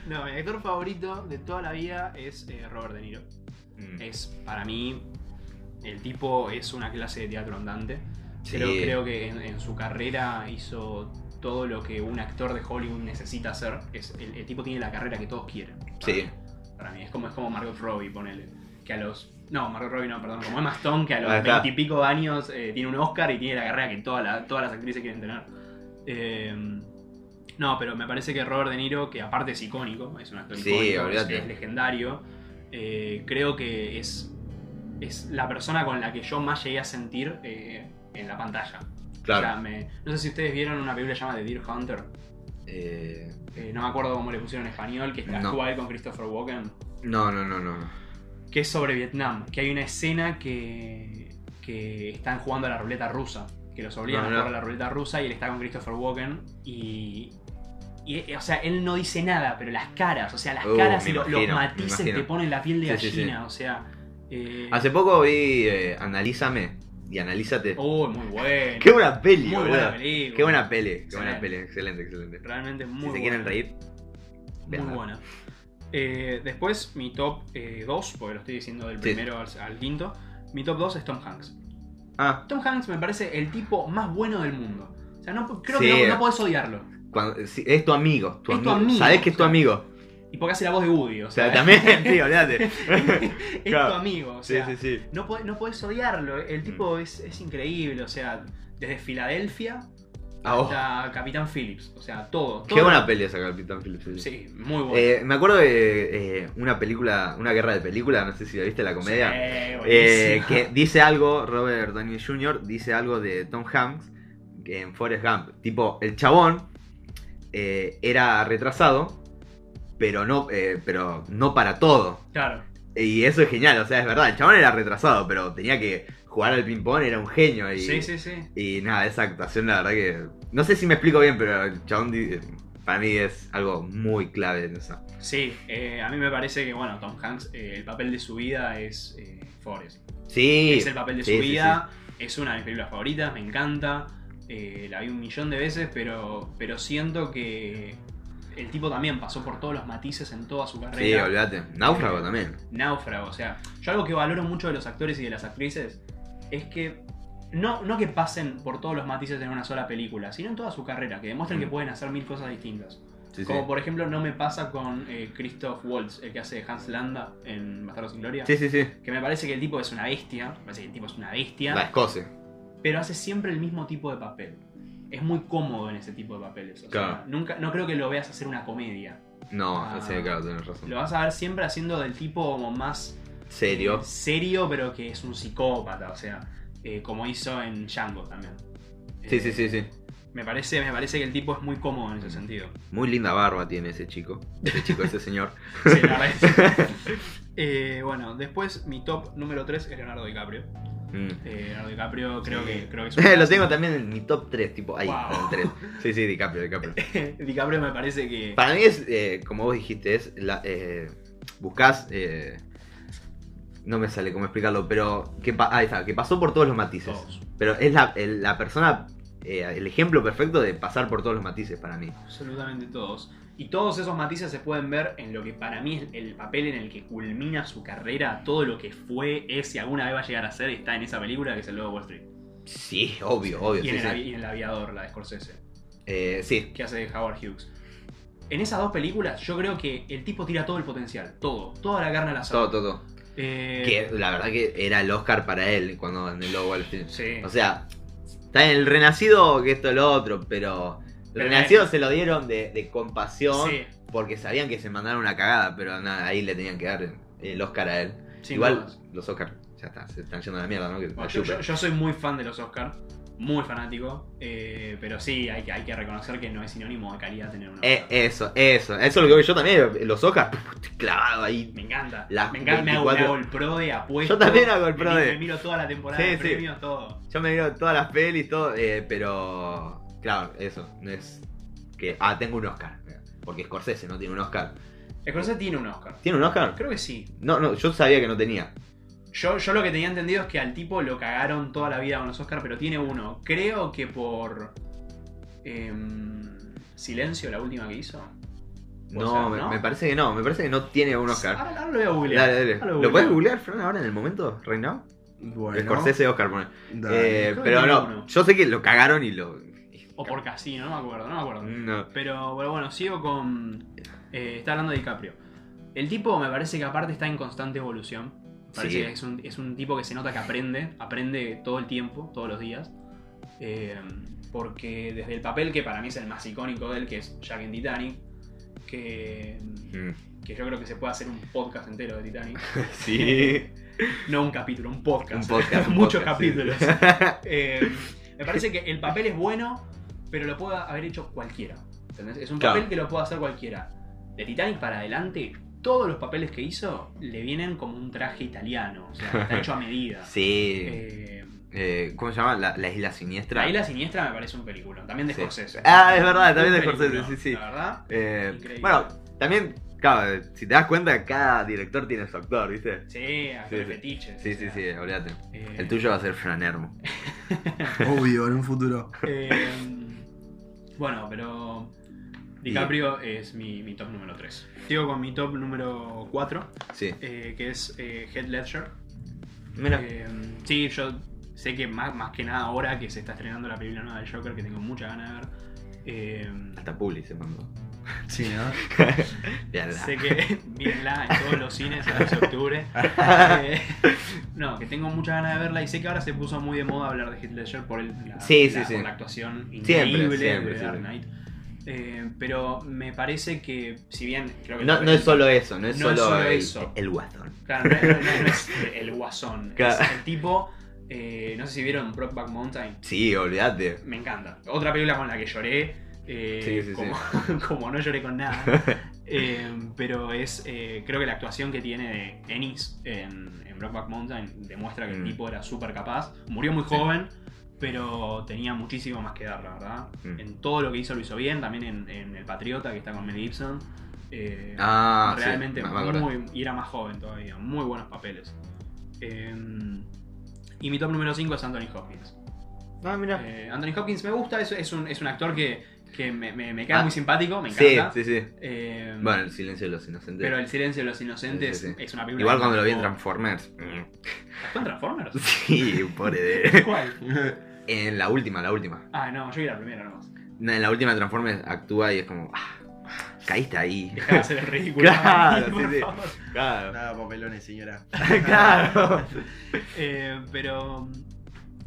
No, mi actor favorito de toda la vida es eh, Robert De Niro. Mm. Es, para mí, el tipo es una clase de teatro andante. Sí. Creo, creo que en, en su carrera hizo todo lo que un actor de Hollywood necesita hacer. Es, el, el tipo tiene la carrera que todos quieren. para Sí. mí. Para mí, es como, es como Margot Robbie, ponele. Que a los. No, Margot Robbie no, perdón. Como Emma Stone, que a los veintipico años eh, tiene un Oscar y tiene la carrera que toda la- todas las actrices quieren tener. Eh, no, pero me parece que Robert De Niro, que aparte es icónico, es un actor Sí, icónico, es, legendario, eh, creo que es, es la persona con la que yo más llegué a sentir eh, en la pantalla. O sea, Claro. me- no sé si ustedes vieron una película llamada The Deer Hunter. Eh, eh, no me acuerdo cómo le pusieron en español, que No. actúa él con Christopher Walken. no, no, no, no. Que es sobre Vietnam. Que hay una escena que, que están jugando a la ruleta rusa. Que los obligan No, a jugar a la ruleta rusa y él está con Christopher Walken. Y. y, eh, o sea, él no dice nada, pero las caras, o sea, las Uh, caras me y lo- imagino, los me matices imagino. te ponen la piel de Sí, sí, gallina. O sea. eh, Hace poco vi eh, Analízame y Analízate. Oh, muy bueno. Qué buena peli, Muy boludo. buena película. Qué buena peli, qué buena peli. Excelente, excelente. Realmente muy si se buena. quieren reír, Muy buena. Eh, después, mi top 2, porque lo estoy diciendo del Sí. primero al, al quinto. Mi top 2 es Tom Hanks. Ah, Tom Hanks me parece el tipo más bueno del mundo. O sea, no, creo Sí. que no, no podés odiarlo. cuando, es tu amigo. Tu Es tu amigo. Sabés que es tu amigo. Y porque hace la voz de Woody, o O sea, sea, también, *laughs* *laughs* sí, olvídate. *laughs* es Claro. tu amigo. O Sí, sea, sí, sí. No, podés, no podés odiarlo. El tipo es, es increíble. O sea, desde Filadelfia Ah, oh. hasta Capitán Phillips. O sea, todo. Qué buena peli esa Capitán Phillips. sí. Sí, muy buena. Eh, me acuerdo de eh, una película, una guerra de película, no sé si la viste la comedia. Sí, Eh, que dice algo, Robert Downey Jr. dice algo de Tom Hanks en Forrest Gump. Tipo, el chabón era retrasado, pero no, eh, pero no para todo. Claro. Y eso es genial, o sea, es verdad, el chabón era retrasado, pero tenía que jugar al ping-pong, era un genio. Y, Sí, sí, sí. y nada, esa actuación, la verdad que. No sé si me explico bien, pero el chabón para mí es algo muy clave en eso. Sí, eh, a mí me parece que, bueno, Tom Hanks, eh, el papel de su vida es eh, Forrest. Sí. es el papel de sí, su sí, vida. es una de mis películas favoritas, me encanta. eh, la vi un millón de veces, pero, pero siento que el tipo también pasó por todos los matices en toda su Sí, carrera. olvídate. Náufrago también. náufrago. O sea, yo algo que valoro mucho de los actores y de las actrices es que no, no que pasen por todos los matices en una sola película, sino en toda su carrera, que demuestren Mm. que pueden hacer mil cosas distintas. Sí, sí. Como por ejemplo no me pasa con eh, Christoph Waltz, el que hace Hans Landa en Bastardos sin Gloria. Sí, sí, sí. Que me parece que el tipo es una bestia, me parece que el tipo es una bestia, La escoce. pero hace siempre el mismo tipo de papel. Es muy cómodo en ese tipo de papeles. O sea, Claro. nunca, no creo que lo veas hacer una comedia. No, Ah. sí, claro, tienes razón. Lo vas a ver siempre haciendo del tipo como más Serio. eh, serio, pero que es un psicópata, o sea, eh, como hizo en Django también. Sí, Eh, sí, sí, sí. Me parece, me parece que el tipo es muy cómodo en ese sentido. Muy linda barba tiene ese chico. Ese chico, ese señor. *laughs* Sí, la verdad *laughs* Eh, bueno, después mi top número 3 es Leonardo DiCaprio. Mm. Eh, Leonardo DiCaprio creo Sí. que, creo que es *laughs* un Lo tengo también en mi top 3, tipo ahí, Wow. en 3. Sí, sí, DiCaprio, DiCaprio. *laughs* DiCaprio me parece que. Para mí es, eh, como vos dijiste, es la, eh, buscás, eh, no me sale cómo explicarlo, pero que, pa- ahí está, que pasó por todos los matices. Todos. Pero es la, la persona, eh, el ejemplo perfecto de pasar por todos los matices para mí. Absolutamente todos. Y todos esos matices se pueden ver en lo que para mí es el papel en el que culmina su carrera, todo lo que fue, es y alguna vez va a llegar a ser, está en esa película que es el Lobo de Wall Street. Sí, obvio, obvio. Y en, sí, el, sí. avi- y en El Aviador, la de Scorsese, Eh, sí, que hace de Howard Hughes. En esas dos películas yo creo que el tipo tira todo el potencial, todo, toda la carne al asador. todo, todo. Eh, Que la verdad que era el Oscar para él cuando en el Lobo Wall Street. Sí. O sea, está en el Renacido que esto lo otro, pero el Pero Renacido eh, se lo dieron de, de compasión Sí, porque sabían que se mandaron una cagada, pero nada, ahí le tenían que dar el Oscar a él. sin Igual dudas. los Oscars ya está, se están yendo a la mierda, ¿no? Que Bueno, la yo, chupen. yo- yo soy muy fan de los Oscars, muy fanático, eh, pero sí, hay que, hay que reconocer que no es sinónimo de calidad tener un Oscar. Eh, eso, eso, eso es lo que veo yo también, los Oscars, *laughs* estoy clavado ahí. Me encanta. Las me encanta, me hago, me 24. hago el pro de apuesto. Yo también hago el me pro miro- de- Me miro toda la temporada Sí, de sí. premios, todo. Yo me veo todas las pelis, todo, eh, pero claro, eso, no es que, ah, tengo un Oscar, porque Scorsese no tiene un Oscar. Scorsese tiene un Oscar. ¿Tiene un Oscar? Creo que sí. No, no, yo sabía que no tenía. Yo, yo lo que tenía entendido es que al tipo lo cagaron toda la vida con los Oscars, pero tiene uno. Creo que por. em, Silencio, la última que hizo. Puede No, ser, me, ¿no? me parece que no, me parece que no tiene un Oscar. Ahora, ahora lo voy a googlear. Dale, dale. Ahora lo ¿Lo googleo. puedes googlear, Fran, ahora en el momento? ¿Right now? Bueno. Scorsese Oscar, pone. dale. Eh, creo que pero tiene no, uno. yo sé que lo cagaron y lo. O por Casino, no me acuerdo, no me acuerdo. No. Pero bueno, bueno, sigo con. eh, está hablando de DiCaprio. El tipo me parece que aparte está en constante evolución. Me Parece Sí. que es un, es un tipo que se nota que aprende, aprende todo el tiempo, todos los días. Eh, porque desde el papel que para mí es el más icónico de él, que es Jack en Titanic, que, Mm. que yo creo que se puede hacer un podcast entero de Titanic. *laughs* Sí. *laughs* No un capítulo, un podcast. Un podcast. *laughs* un Muchos podcast, sí. capítulos. Eh, me parece que el papel es bueno, pero lo puede haber hecho cualquiera. ¿entendés? Es un Claro. papel que lo puede hacer cualquiera. De Titanic para adelante, todos los papeles que hizo le vienen como un traje italiano. O sea, está hecho a medida. *laughs* Sí. Eh, Eh, ¿Cómo se llama? La, la isla siniestra. la Isla Siniestra me parece un película. También de Sí. Scorsese. Ah, es verdad, también de Scorsese, sí, sí. La verdad. Eh, Increíble. bueno, también, claro, si te das cuenta, cada director tiene su actor, ¿viste? Sí, actores Sí, sí. fetiches. Sí, sí, sea, sí, olvídate. eh, El tuyo va a ser Fran Ermo. *laughs* *laughs* Obvio, en un futuro. Eh, bueno, pero DiCaprio es mi, mi top número 3. Sigo con mi top número 4, Sí. que es eh, Heath Ledger. Mira. Eh, sí, yo sé que más, más que nada ahora que se está estrenando la película nueva de Joker, que tengo mucha ganas de ver. eh, Hasta Publi se mandó. Sí, ¿no? *laughs* Sé que mírenla en todos los cines a 12 de octubre. Eh, no, que tengo muchas ganas de verla y sé que ahora se puso muy de moda hablar de Heath Ledger por, el- la, Sí, sí, la- sí. por la actuación increíble siempre, de. Dark Knight. Eh, pero me parece que, si bien creo que No, no es solo eso, no es No solo, solo el, eso. el guasón. Claro, no, es- no- no es el guasón. Claro. Es el tipo. eh, no sé si vieron Brokeback Mountain. Sí, olvídate. Me encanta. Otra película con la que lloré. Eh, Sí, sí, como, *laughs* como no lloré con nada. *laughs* Eh, pero es. eh, creo que la actuación que tiene de Ennis en, en Mountain demuestra que el Mm. tipo era súper capaz. Murió muy joven. Pero tenía muchísimo más que dar, la verdad. Mm. En todo lo que hizo lo hizo bien. También en, en El Patriota, que está con Mel Gibson. Eh, Ah, sí, realmente muy, y era más joven todavía, muy buenos papeles. Eh, Y mi top número 5 es Anthony Hopkins. Ah, mira. Eh, Anthony Hopkins me gusta, es, es, un, es un actor que, que me, me, me cae Ah. muy simpático, me sí, encanta. sí, sí. Eh, Bueno, el silencio de los inocentes. pero El silencio de los inocentes Sí, sí, sí. es una película. Igual cuando lo vi en Transformers. mm, ¿Actuó en Transformers? *laughs* Sí, pobre de. *laughs* ¿Cuál? En la última, la última. Ah, no, yo vi la primera nomás. No, En la última Transformers actúa y es como. ah, caíste ahí. Dejá de hacer el ridículo. *laughs* Claro, sí, sí. Claro. Nada, papelones, señora. claro. Eh, pero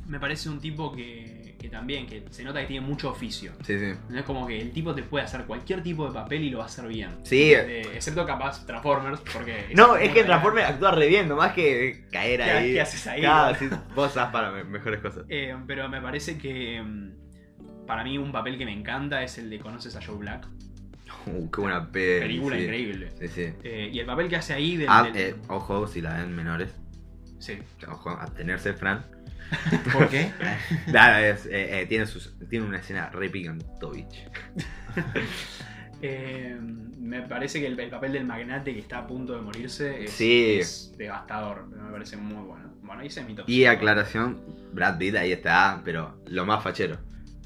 me parece un tipo que, que también, que se nota que tiene mucho oficio. Sí, sí. No es como que el tipo te puede hacer cualquier tipo de papel y lo va a hacer bien. Sí. Eh, excepto capaz Transformers, porque... No, es que Transformers actúa re bien, nomás que caer ¿Qué- ahí. qué haces ahí, Claro, sí, vos sabes para me- mejores cosas. Eh, pero me parece que mm, para mí un papel que me encanta es el de Conoces a Joe Black. *laughs* Uh, qué buena peli. Película sí. increíble. Sí, sí. Eh, y el papel que hace ahí del... Ah, del- eh, ojo, si la ven menores. Sí. Ojo, abstenerse, Fran. *laughs* ¿Por qué? *laughs* Nada, es, eh, eh, tiene, sus, tiene una escena re picantovich. *laughs* Eh, me parece que el, el papel del magnate que está a punto de morirse es, Sí. es devastador. Me parece muy bueno. Bueno, ese es mi top. Y cinco. aclaración, Brad Pitt ahí está, pero lo más fachero.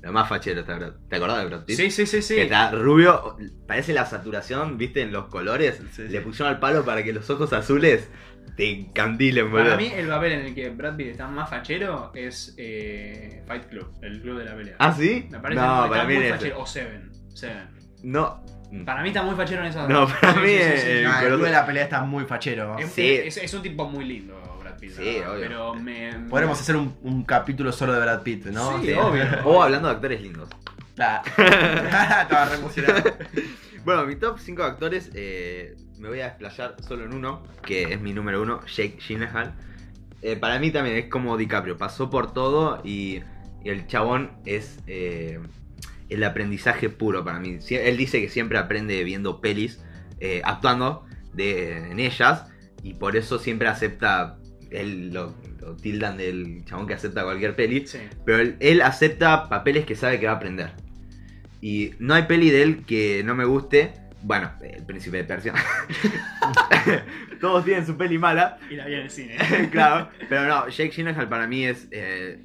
Lo más fachero está Brad ¿Te acordás de Brad Pitt? Sí, sí, sí, sí. Que está rubio, parece la saturación, viste, en los colores. Sí, sí. Le pusieron al palo para que los ojos azules te encandilen, boludo. Para mí el papel en el que Brad Pitt está más fachero es eh, Fight Club, el club de la pelea. ¿Ah, sí? Me parece no, que está para mí muy es. fachero. O Seven. Seven. No. Para mí está muy fachero en esa No, para mí Ah, el club de- la pelea está muy fachero. Es, Sí. es- es un tipo muy lindo, Brad Pitt. Sí, obvio. Pero me. Podremos hacer un, un capítulo solo de Brad Pitt, ¿no? Sí, obvio. *laughs* O hablando de actores lindos. Claro. *laughs* *laughs* Estaba re emocionado. Bueno, mi top 5 actores, eh, me voy a desplayar solo en uno, que es mi número uno, Jake Gyllenhaal. Eh, para mí también es como DiCaprio, pasó por todo y, y el chabón es eh, el aprendizaje puro para mí. Él dice que siempre aprende viendo pelis, eh, actuando de, en ellas, y por eso siempre acepta, él lo, lo tildan del chabón que acepta cualquier peli, Sí. pero él, él acepta papeles que sabe que va a aprender. Y no hay peli de él que no me guste. Bueno, El Príncipe de Persia. *laughs* Todos tienen su peli mala, Y la vi en el cine. *laughs* claro. Pero no, Jake Gyllenhaal para mí es... eh,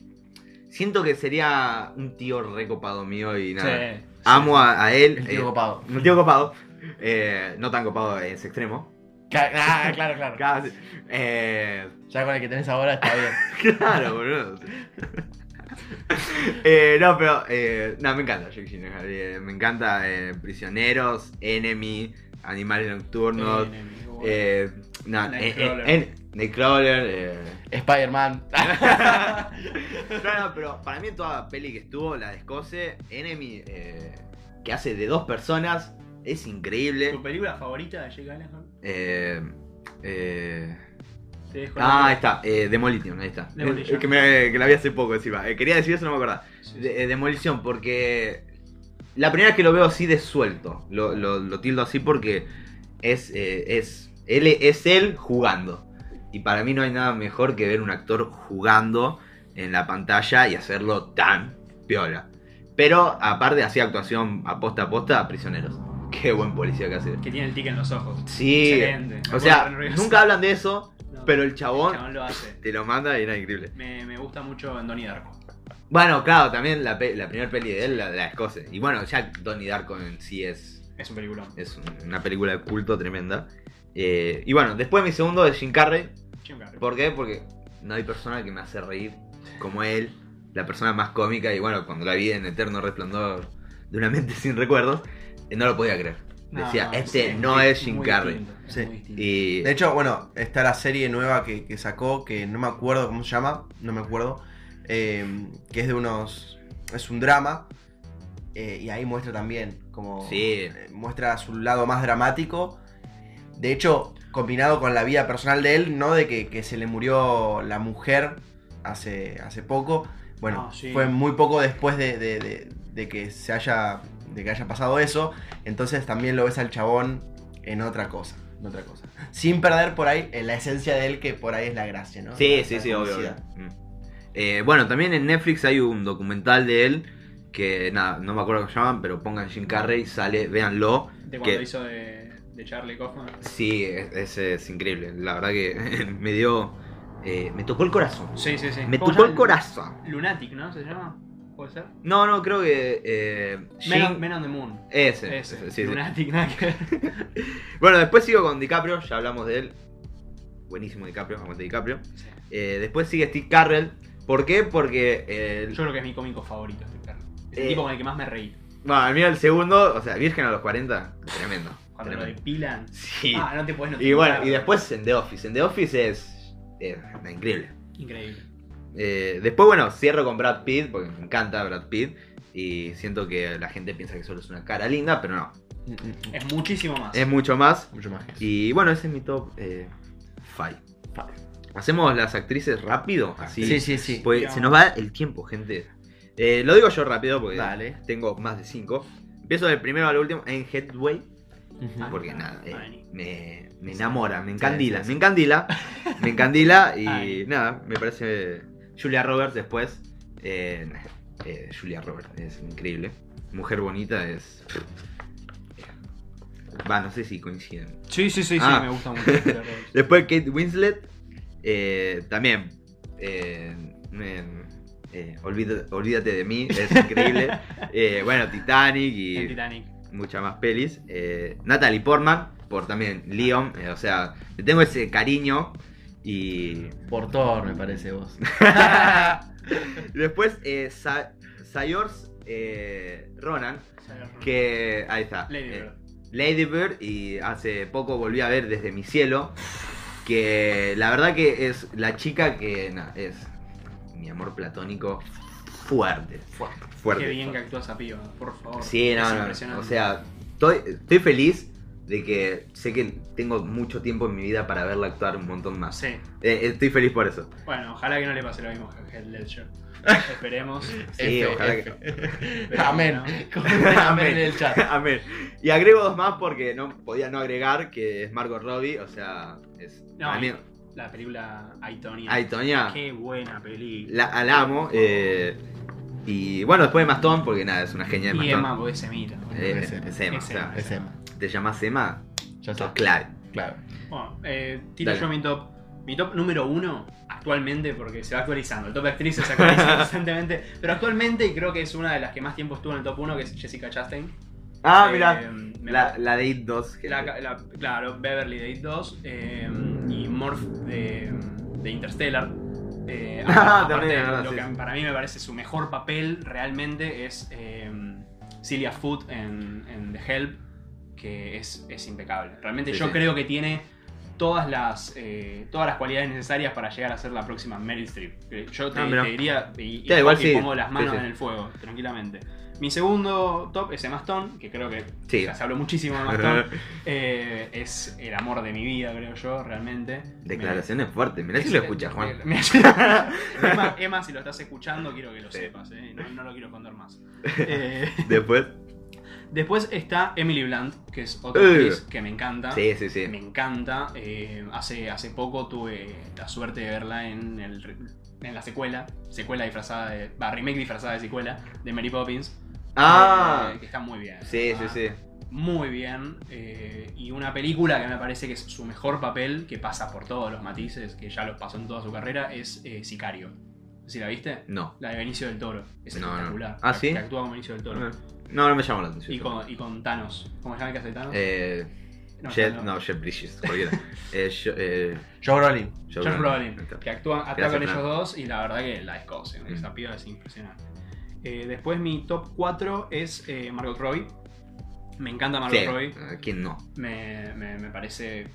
siento que sería un tío recopado mío y nada. Sí. Amo a, a él. El tío eh, copado. Un tío copado. Eh, no tan copado en ese extremo. Ah, claro, claro. *laughs* Casi. Eh, Ya con el que tenés ahora está bien. Claro, boludo. *laughs* Eh, no, pero eh, no, me encanta Jake Gyllenhaal. eh, me encanta eh, Prisioneros, Enemy, Animales Nocturnos. Eh, no, Nightcrawler. eh, eh, en- Nightcrawler, eh. Spider-Man. *laughs* No, no, pero para mí toda peli que estuvo, la de Escoce, Enemy, eh, que hace de dos personas, es increíble. ¿Tu película favorita de Jake Gyllenhaal? Eh, eh, Ah, ahí está, eh, Demolition, ahí está. Demolition. Que, me, que la vi hace poco encima. Eh, quería decir eso, no me acordaba. De- eh, demolición, porque la primera vez que lo veo así de suelto, lo, lo- lo tildo así porque es, eh, es, él, es él jugando. Y para mí no hay nada mejor que ver un actor jugando en la pantalla y hacerlo tan piola. Pero aparte hacía actuación a posta a posta a prisioneros. *laughs* Qué buen policía que hace. Que tiene el tic en los ojos. Sí, Excelente. Me o sea, nunca hablan de eso, No, pero el chabón, el chabón lo hace. te lo manda y era increíble. Me, me gusta mucho Donnie Darko. Bueno, claro, también la, pe- la primera peli de él, la de la Escocia. Y bueno, ya Donnie Darko en sí es, Es un una película de culto tremenda. Eh, y bueno, después mi segundo es Jim Carrey. Jim Carrey. ¿Por qué? Porque no hay persona que me hace reír como él, la persona más cómica. Y bueno, cuando la vi en Eterno Resplandor de una mente *laughs* sin recuerdos, eh, no lo podía creer. No, Decía, no, este es no es Jim Carrey. distinto, Sí. Y De hecho, bueno, está la serie nueva que, que sacó, que no me acuerdo cómo se llama, no me acuerdo, eh, que es de unos... es un drama, eh, y ahí muestra también, como... Sí. eh, muestra su lado más dramático. De hecho, combinado con la vida personal de él, ¿no? De que, que se le murió la mujer hace, hace poco. Bueno, Ah, sí. fue muy poco después de, de- de- de que se haya. De que haya pasado eso. Entonces también lo ves al chabón en otra cosa. En otra cosa. Sin perder por ahí eh, la esencia de él, que por ahí es la gracia, ¿no? Sí, La- sí, la sí, obvio. Mm. Eh, bueno, también en Netflix hay un documental de él que, nada, no me acuerdo cómo se llaman, pero pongan Jim Carrey, sale, véanlo. De cuando que- hizo de, de Charlie Kaufman. Sí, es, es- es increíble. La verdad que *laughs* me dio eh, me tocó el corazón. Sí, sí, sí. Me ¿Cómo tocó el corazón. Lunatic, ¿no? ¿Se llama? ¿Puede ser? No, no, creo que. Eh, Men Men on the Moon. Ese. Ese. ese, sí, sí. Lunatic, nada que ver. *laughs* Bueno, después sigo con DiCaprio, ya hablamos de él. Buenísimo DiCaprio, aguante DiCaprio. Sí. Eh, después sigue Steve Carrell. ¿Por qué? Porque. eh, Yo creo que es mi cómico favorito este perro. Es el Eh. tipo con el que más me reí. bueno, mío el segundo, o sea, Virgen a los 40, tremendo. Cuando lo tremendo. depilan. Sí. Ah, no te puedes y bueno, y después en The Office. En The Office es. es increíble. Increíble. Eh, después, bueno, cierro con Brad Pitt, porque me encanta Brad Pitt. Y siento que la gente piensa que solo es una cara linda, pero no. Es muchísimo más. Es mucho más. Mucho más. Y bueno, ese es mi top 5. Hacemos las actrices rápido, así. Sí, sí, sí. Pues se nos va el tiempo, gente. Eh, lo digo yo rápido porque Dale. tengo más de 5. Empiezo del primero al último en Headway. Porque nada, eh, me, me enamora, me encandila, sí, sí. me encandila, me encandila y *laughs* Ay. nada, me parece Julia Roberts después. eh, eh, Julia Roberts es increíble. Mujer bonita es. Va, no sé si coinciden. Sí, sí, sí, sí, Ah. me gusta mucho. este perro. *laughs* Después Kate Winslet, eh, también. eh, eh, olvídate, olvídate de mí, es increíble. *laughs* Bueno, Titanic y Titanic. muchas más pelis. Natalie Portman, por también Leon, o sea, le tengo ese cariño. Y Por Thor, me parece vos. *laughs* *laughs* después eh, Sa- Sayors eh, Ronan, que ahí está. Lady eh, Bird. Lady Bird y hace poco volví a ver desde mi cielo. Que la verdad que es la chica que na, es mi amor platónico fuerte. Fuerte. fuerte. Qué bien que actúa esa piba, por favor. Sí, Es no, no. impresionante. O sea, estoy, estoy feliz de que sé que tengo mucho tiempo en mi vida para verla actuar un montón más. Sí. Eh, estoy feliz por eso. Bueno, ojalá que no le pase lo mismo a Heath Ledger. *laughs* Esperemos. Sí, F, ojalá F. que. *laughs* *laughs* Amén. Amén en el chat. Amén. Y agrego dos más porque no podía no agregar, que es Margot Robbie, o sea, es. No, la película Aitonia. Ay, Toña, Qué buena película. la, la amo. eh, y bueno, después de Mastón, porque nada, es una genia de y Mastón. Emma, porque se mira. Eh, Es Emma. es Emma. Es Emma. Te llamas Emma, Ya sos está. clave. Claro. Bueno, eh, tiro Dale. yo mi top. Mi top número uno actualmente, porque se va actualizando. El top de actrices se actualiza *laughs* constantemente. Pero actualmente, y creo que es una de las que más tiempo estuvo en el top 1, que es Jessica Chastain. Ah, Eh, mira, la, la de It 2. gente. La- la- claro, Beverly de It 2 eh, y Morph de, de Interstellar. Eh, *laughs* Ah, aparte, también, verdad, lo sí, que para mí me parece su mejor papel realmente es eh, Celia Foot en, en The Help, que es, es impecable. Realmente Sí, yo sí. creo que tiene todas las, eh, todas las cualidades necesarias para llegar a ser la próxima Meryl Streep. Que Yo te, Ah, te diría, y, y igual sí. pongo las manos en el fuego, tranquilamente. Mi segundo top es Emma Stone, que creo que Sí. ya se habló muchísimo de Emma Stone. *laughs* Eh, es el amor de mi vida, creo yo, realmente. Declaraciones fuertes, mirá Me- si lo escuchas, Juan. *laughs* me- me- Emma, Emma, si lo estás escuchando, quiero que lo Sí. sepas, eh, no, no lo quiero esconder más. *laughs* Eh, Después. Después está Emily Blunt, que es otra Eh. actriz que me encanta. Sí, sí, sí. Me encanta. eh, hace, hace poco tuve la suerte de verla en, el, en la secuela, secuela disfrazada de. Va, remake disfrazada de secuela de Mary Poppins. Ah, eh, que está muy bien. sí, sí, sí. Muy bien. eh, y una película que me parece que es su mejor papel, que pasa por todos los matices, que ya los pasó en toda su carrera, es Sicario. ¿Sí la viste? No. La de Benicio del Toro. Es No, no. espectacular. Ah, que- ¿sí? Que actúa con Benicio del Toro. No, no me llamó la atención. Y con, y con Thanos. ¿Cómo se llama el que hace Thanos? Eh, No, Jet, no, Jet Bridges, cualquiera. *laughs* eh, yo- eh, Joe Brolin. Joe Brolin, que actúa, actúa Gracias, con ellos dos y la verdad que la escoce. Mm. Esa piba es impresionante. Eh, después mi top 4 es eh, Margot Robbie. Me encanta Margot Sí, Robbie. ¿a ¿quién no? Me, me- me parece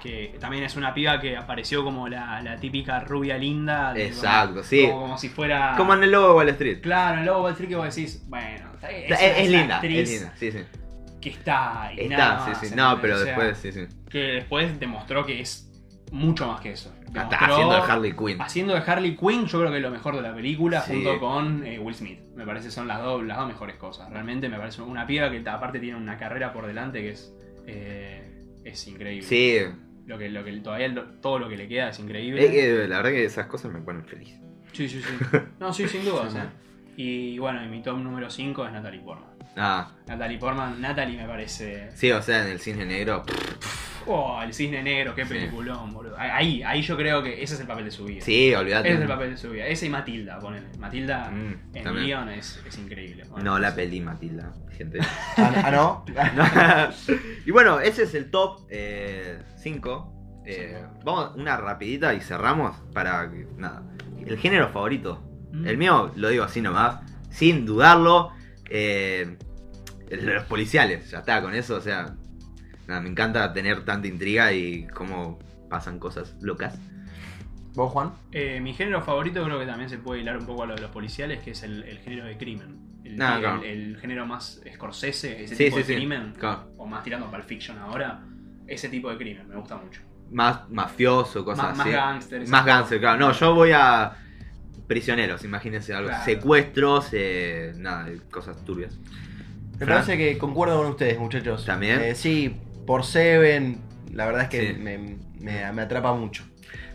que también es una piba que apareció como la, la típica rubia linda. de- Exacto, como, sí. Como, como si fuera. Como en el logo de Wall Street. Claro, en el logo Wall Street que vos decís, bueno, Es, linda, es linda, sí, sí. Que está nada Está, más, sí, sí. No, pero O sea, después, sí, sí. Que después demostró que es mucho más que eso. Está Demostró- haciendo de Harley Quinn. Haciendo de Harley Quinn, yo creo que es lo mejor de la película, Sí. junto con eh, Will Smith. Me parece son las dos, las dos mejores cosas. Realmente me parece una piba que aparte tiene una carrera por delante que es, eh, es increíble. Sí, Lo que, lo que todavía lo- todo lo que le queda es increíble. es que la verdad que esas cosas me ponen feliz. Sí, sí, sí. *laughs* No, sí, sin duda. Sí, ¿eh? Y bueno, y mi top número 5 es Natalie Portman. Ah, Natalie Portman, Natalie me parece. sí, o sea, en el cine negro. Oh, el cisne negro, qué Sí. peliculón, boludo. Ahí, ahí yo creo que ese es el papel de su vida. Sí, olvídate. Ese es el papel de su vida. Ese y Matilda, ponele. Matilda Mm, en también. Leon es, es increíble. Bueno, No la peli, Matilda, gente. *laughs* Ah, ah, no. *laughs* y bueno, ese es el top 5. vamos una rapidita y cerramos para que, nada. El género favorito. Mm. El mío, lo digo así nomás, sin dudarlo. eh, el de los policiales, ya está, con eso, o sea. Nada, me encanta tener tanta intriga y cómo pasan cosas locas. ¿Vos, Juan? Eh, mi género favorito creo que también se puede hilar un poco a lo de los policiales, que es el, el género de crimen. El, Ah, el- claro. el género más Scorsese, ese Sí, tipo sí, de sí, crimen, claro. o más tirando para el fiction ahora, ese tipo de crimen me gusta mucho. Más mafioso, cosas Más, más así. gangster. esas Más cosas. gánster, claro. No, yo voy a prisioneros, imagínense algo. Claro. Secuestros, eh, nada, cosas turbias. Me Fran. parece que concuerdo con ustedes, muchachos. ¿También? Eh, sí, por Seven, la verdad es que Sí. me, me- me atrapa mucho.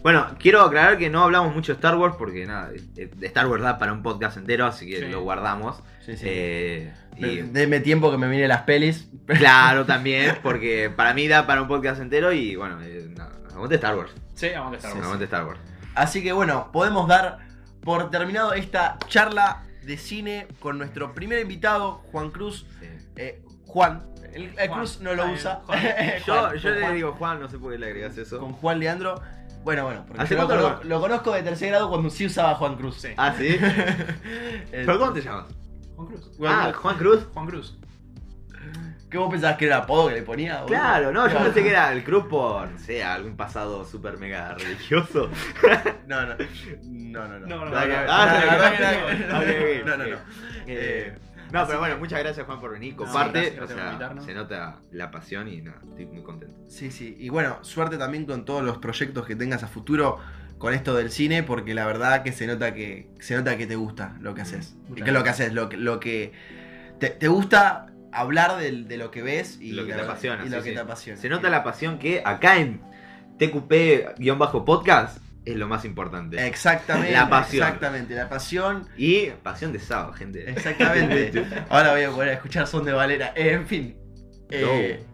Bueno, quiero aclarar que no hablamos mucho de Star Wars porque nada, eh, de Star Wars da para un podcast entero, así que Sí. lo guardamos. Sí, sí. Eh, y Deme tiempo que me mire las pelis. *laughs* claro, también, porque para mí da para un podcast entero y bueno, eh, aguante Star Wars. Sí, vamos a estar Sí, bueno. aguante Star Wars. Así que bueno, podemos dar por terminado esta charla de cine con nuestro primer invitado, Juan Cruz. Sí. Eh, Juan, el, el Juan, Cruz no lo usa. Juan. *laughs* Yo, Juan, yo con le Juan- digo Juan, no sé por qué le agregas eso. Con Juan Leandro. Bueno, bueno, porque ¿Hace yo lo, cuánto cono- lo- lo conozco de tercer grado cuando sí usaba Juan Cruz. Sí. Ah, sí. *laughs* ¿Pero cómo te llamas? Juan Cruz. Juan Ah, Cruz. Juan Cruz. Juan Cruz. ¿Qué vos pensabas que era el apodo que le ponía? boludo? Claro, no, yo pensé que era el Cruz por, no sé, algún pasado súper mega religioso. *laughs* No, no. No, no, no. No, no, no, ver, no, no, no, no. Eh, no, pero bueno, muchas gracias Juan por venir, No, comparte, gracias, gracias o sea, se nota la pasión y nada, estoy muy contento. Sí, sí. Y bueno, suerte también con todos los proyectos que tengas a futuro con esto del cine, porque la verdad que se nota que se nota que te gusta lo que haces. Y que es lo que haces, lo que, lo que te, te gusta hablar del- de, lo que ves y lo que te apasiona. Y sí, lo que sí. te apasiona. Se nota la pasión que acá en TQP-podcast es lo más importante. Exactamente. La pasión. Exactamente, la pasión. Y pasión de sábado, gente. Exactamente. *laughs* Ahora voy a poder escuchar Son de Valera. En fin. Eh,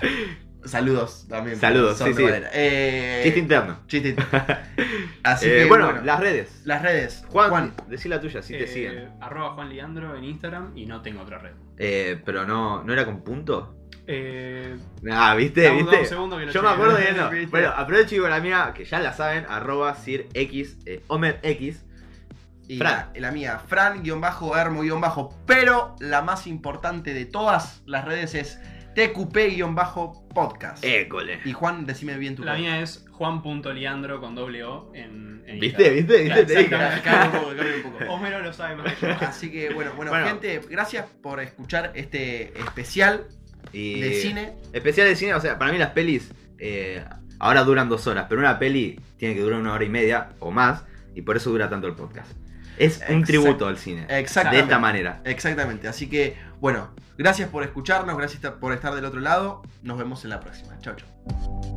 *laughs* saludos también. Saludos, sí, sí. Eh, Chiste interno. chiste. *laughs* Así Eh, que bueno, bueno, las redes. las redes. Juan, Juan, decí la tuya, si te Eh, siguen. Arroba Juan Leandro en Instagram y no tengo otra red. Eh, pero no, ¿no era con punto? Eh, Ah, ¿viste? ¿Viste? dame un segundo que lo Yo me acuerdo de no. *laughs* Bueno, aprovecho y digo la mía, que ya la saben, arroba sirx, eh, y Fran. La, la mía, Fran-Hermo-Bajo. Pero la más importante de todas las redes es TQP-Podcast. École. Y Juan, decime bien tu la mía es juan.liandro con doble O en, en ¿Viste? Instagram. ¿Viste? ¿Viste? Te dije. Cambia- cambia un poco, cambia un poco. *laughs* Homero lo sabe más que yo. Así que bueno, bueno, Bueno. gente, gracias por escuchar este especial Y- de cine. Especial de cine, o sea, para mí las pelis eh, ahora duran dos horas, pero una peli tiene que durar una hora y media o más, y por eso dura tanto el podcast. Es un Exact- tributo al cine. De Exactamente. esta manera. Exactamente. Así que, bueno, gracias por escucharnos, gracias por estar del otro lado. Nos vemos en la próxima. Chao, chao.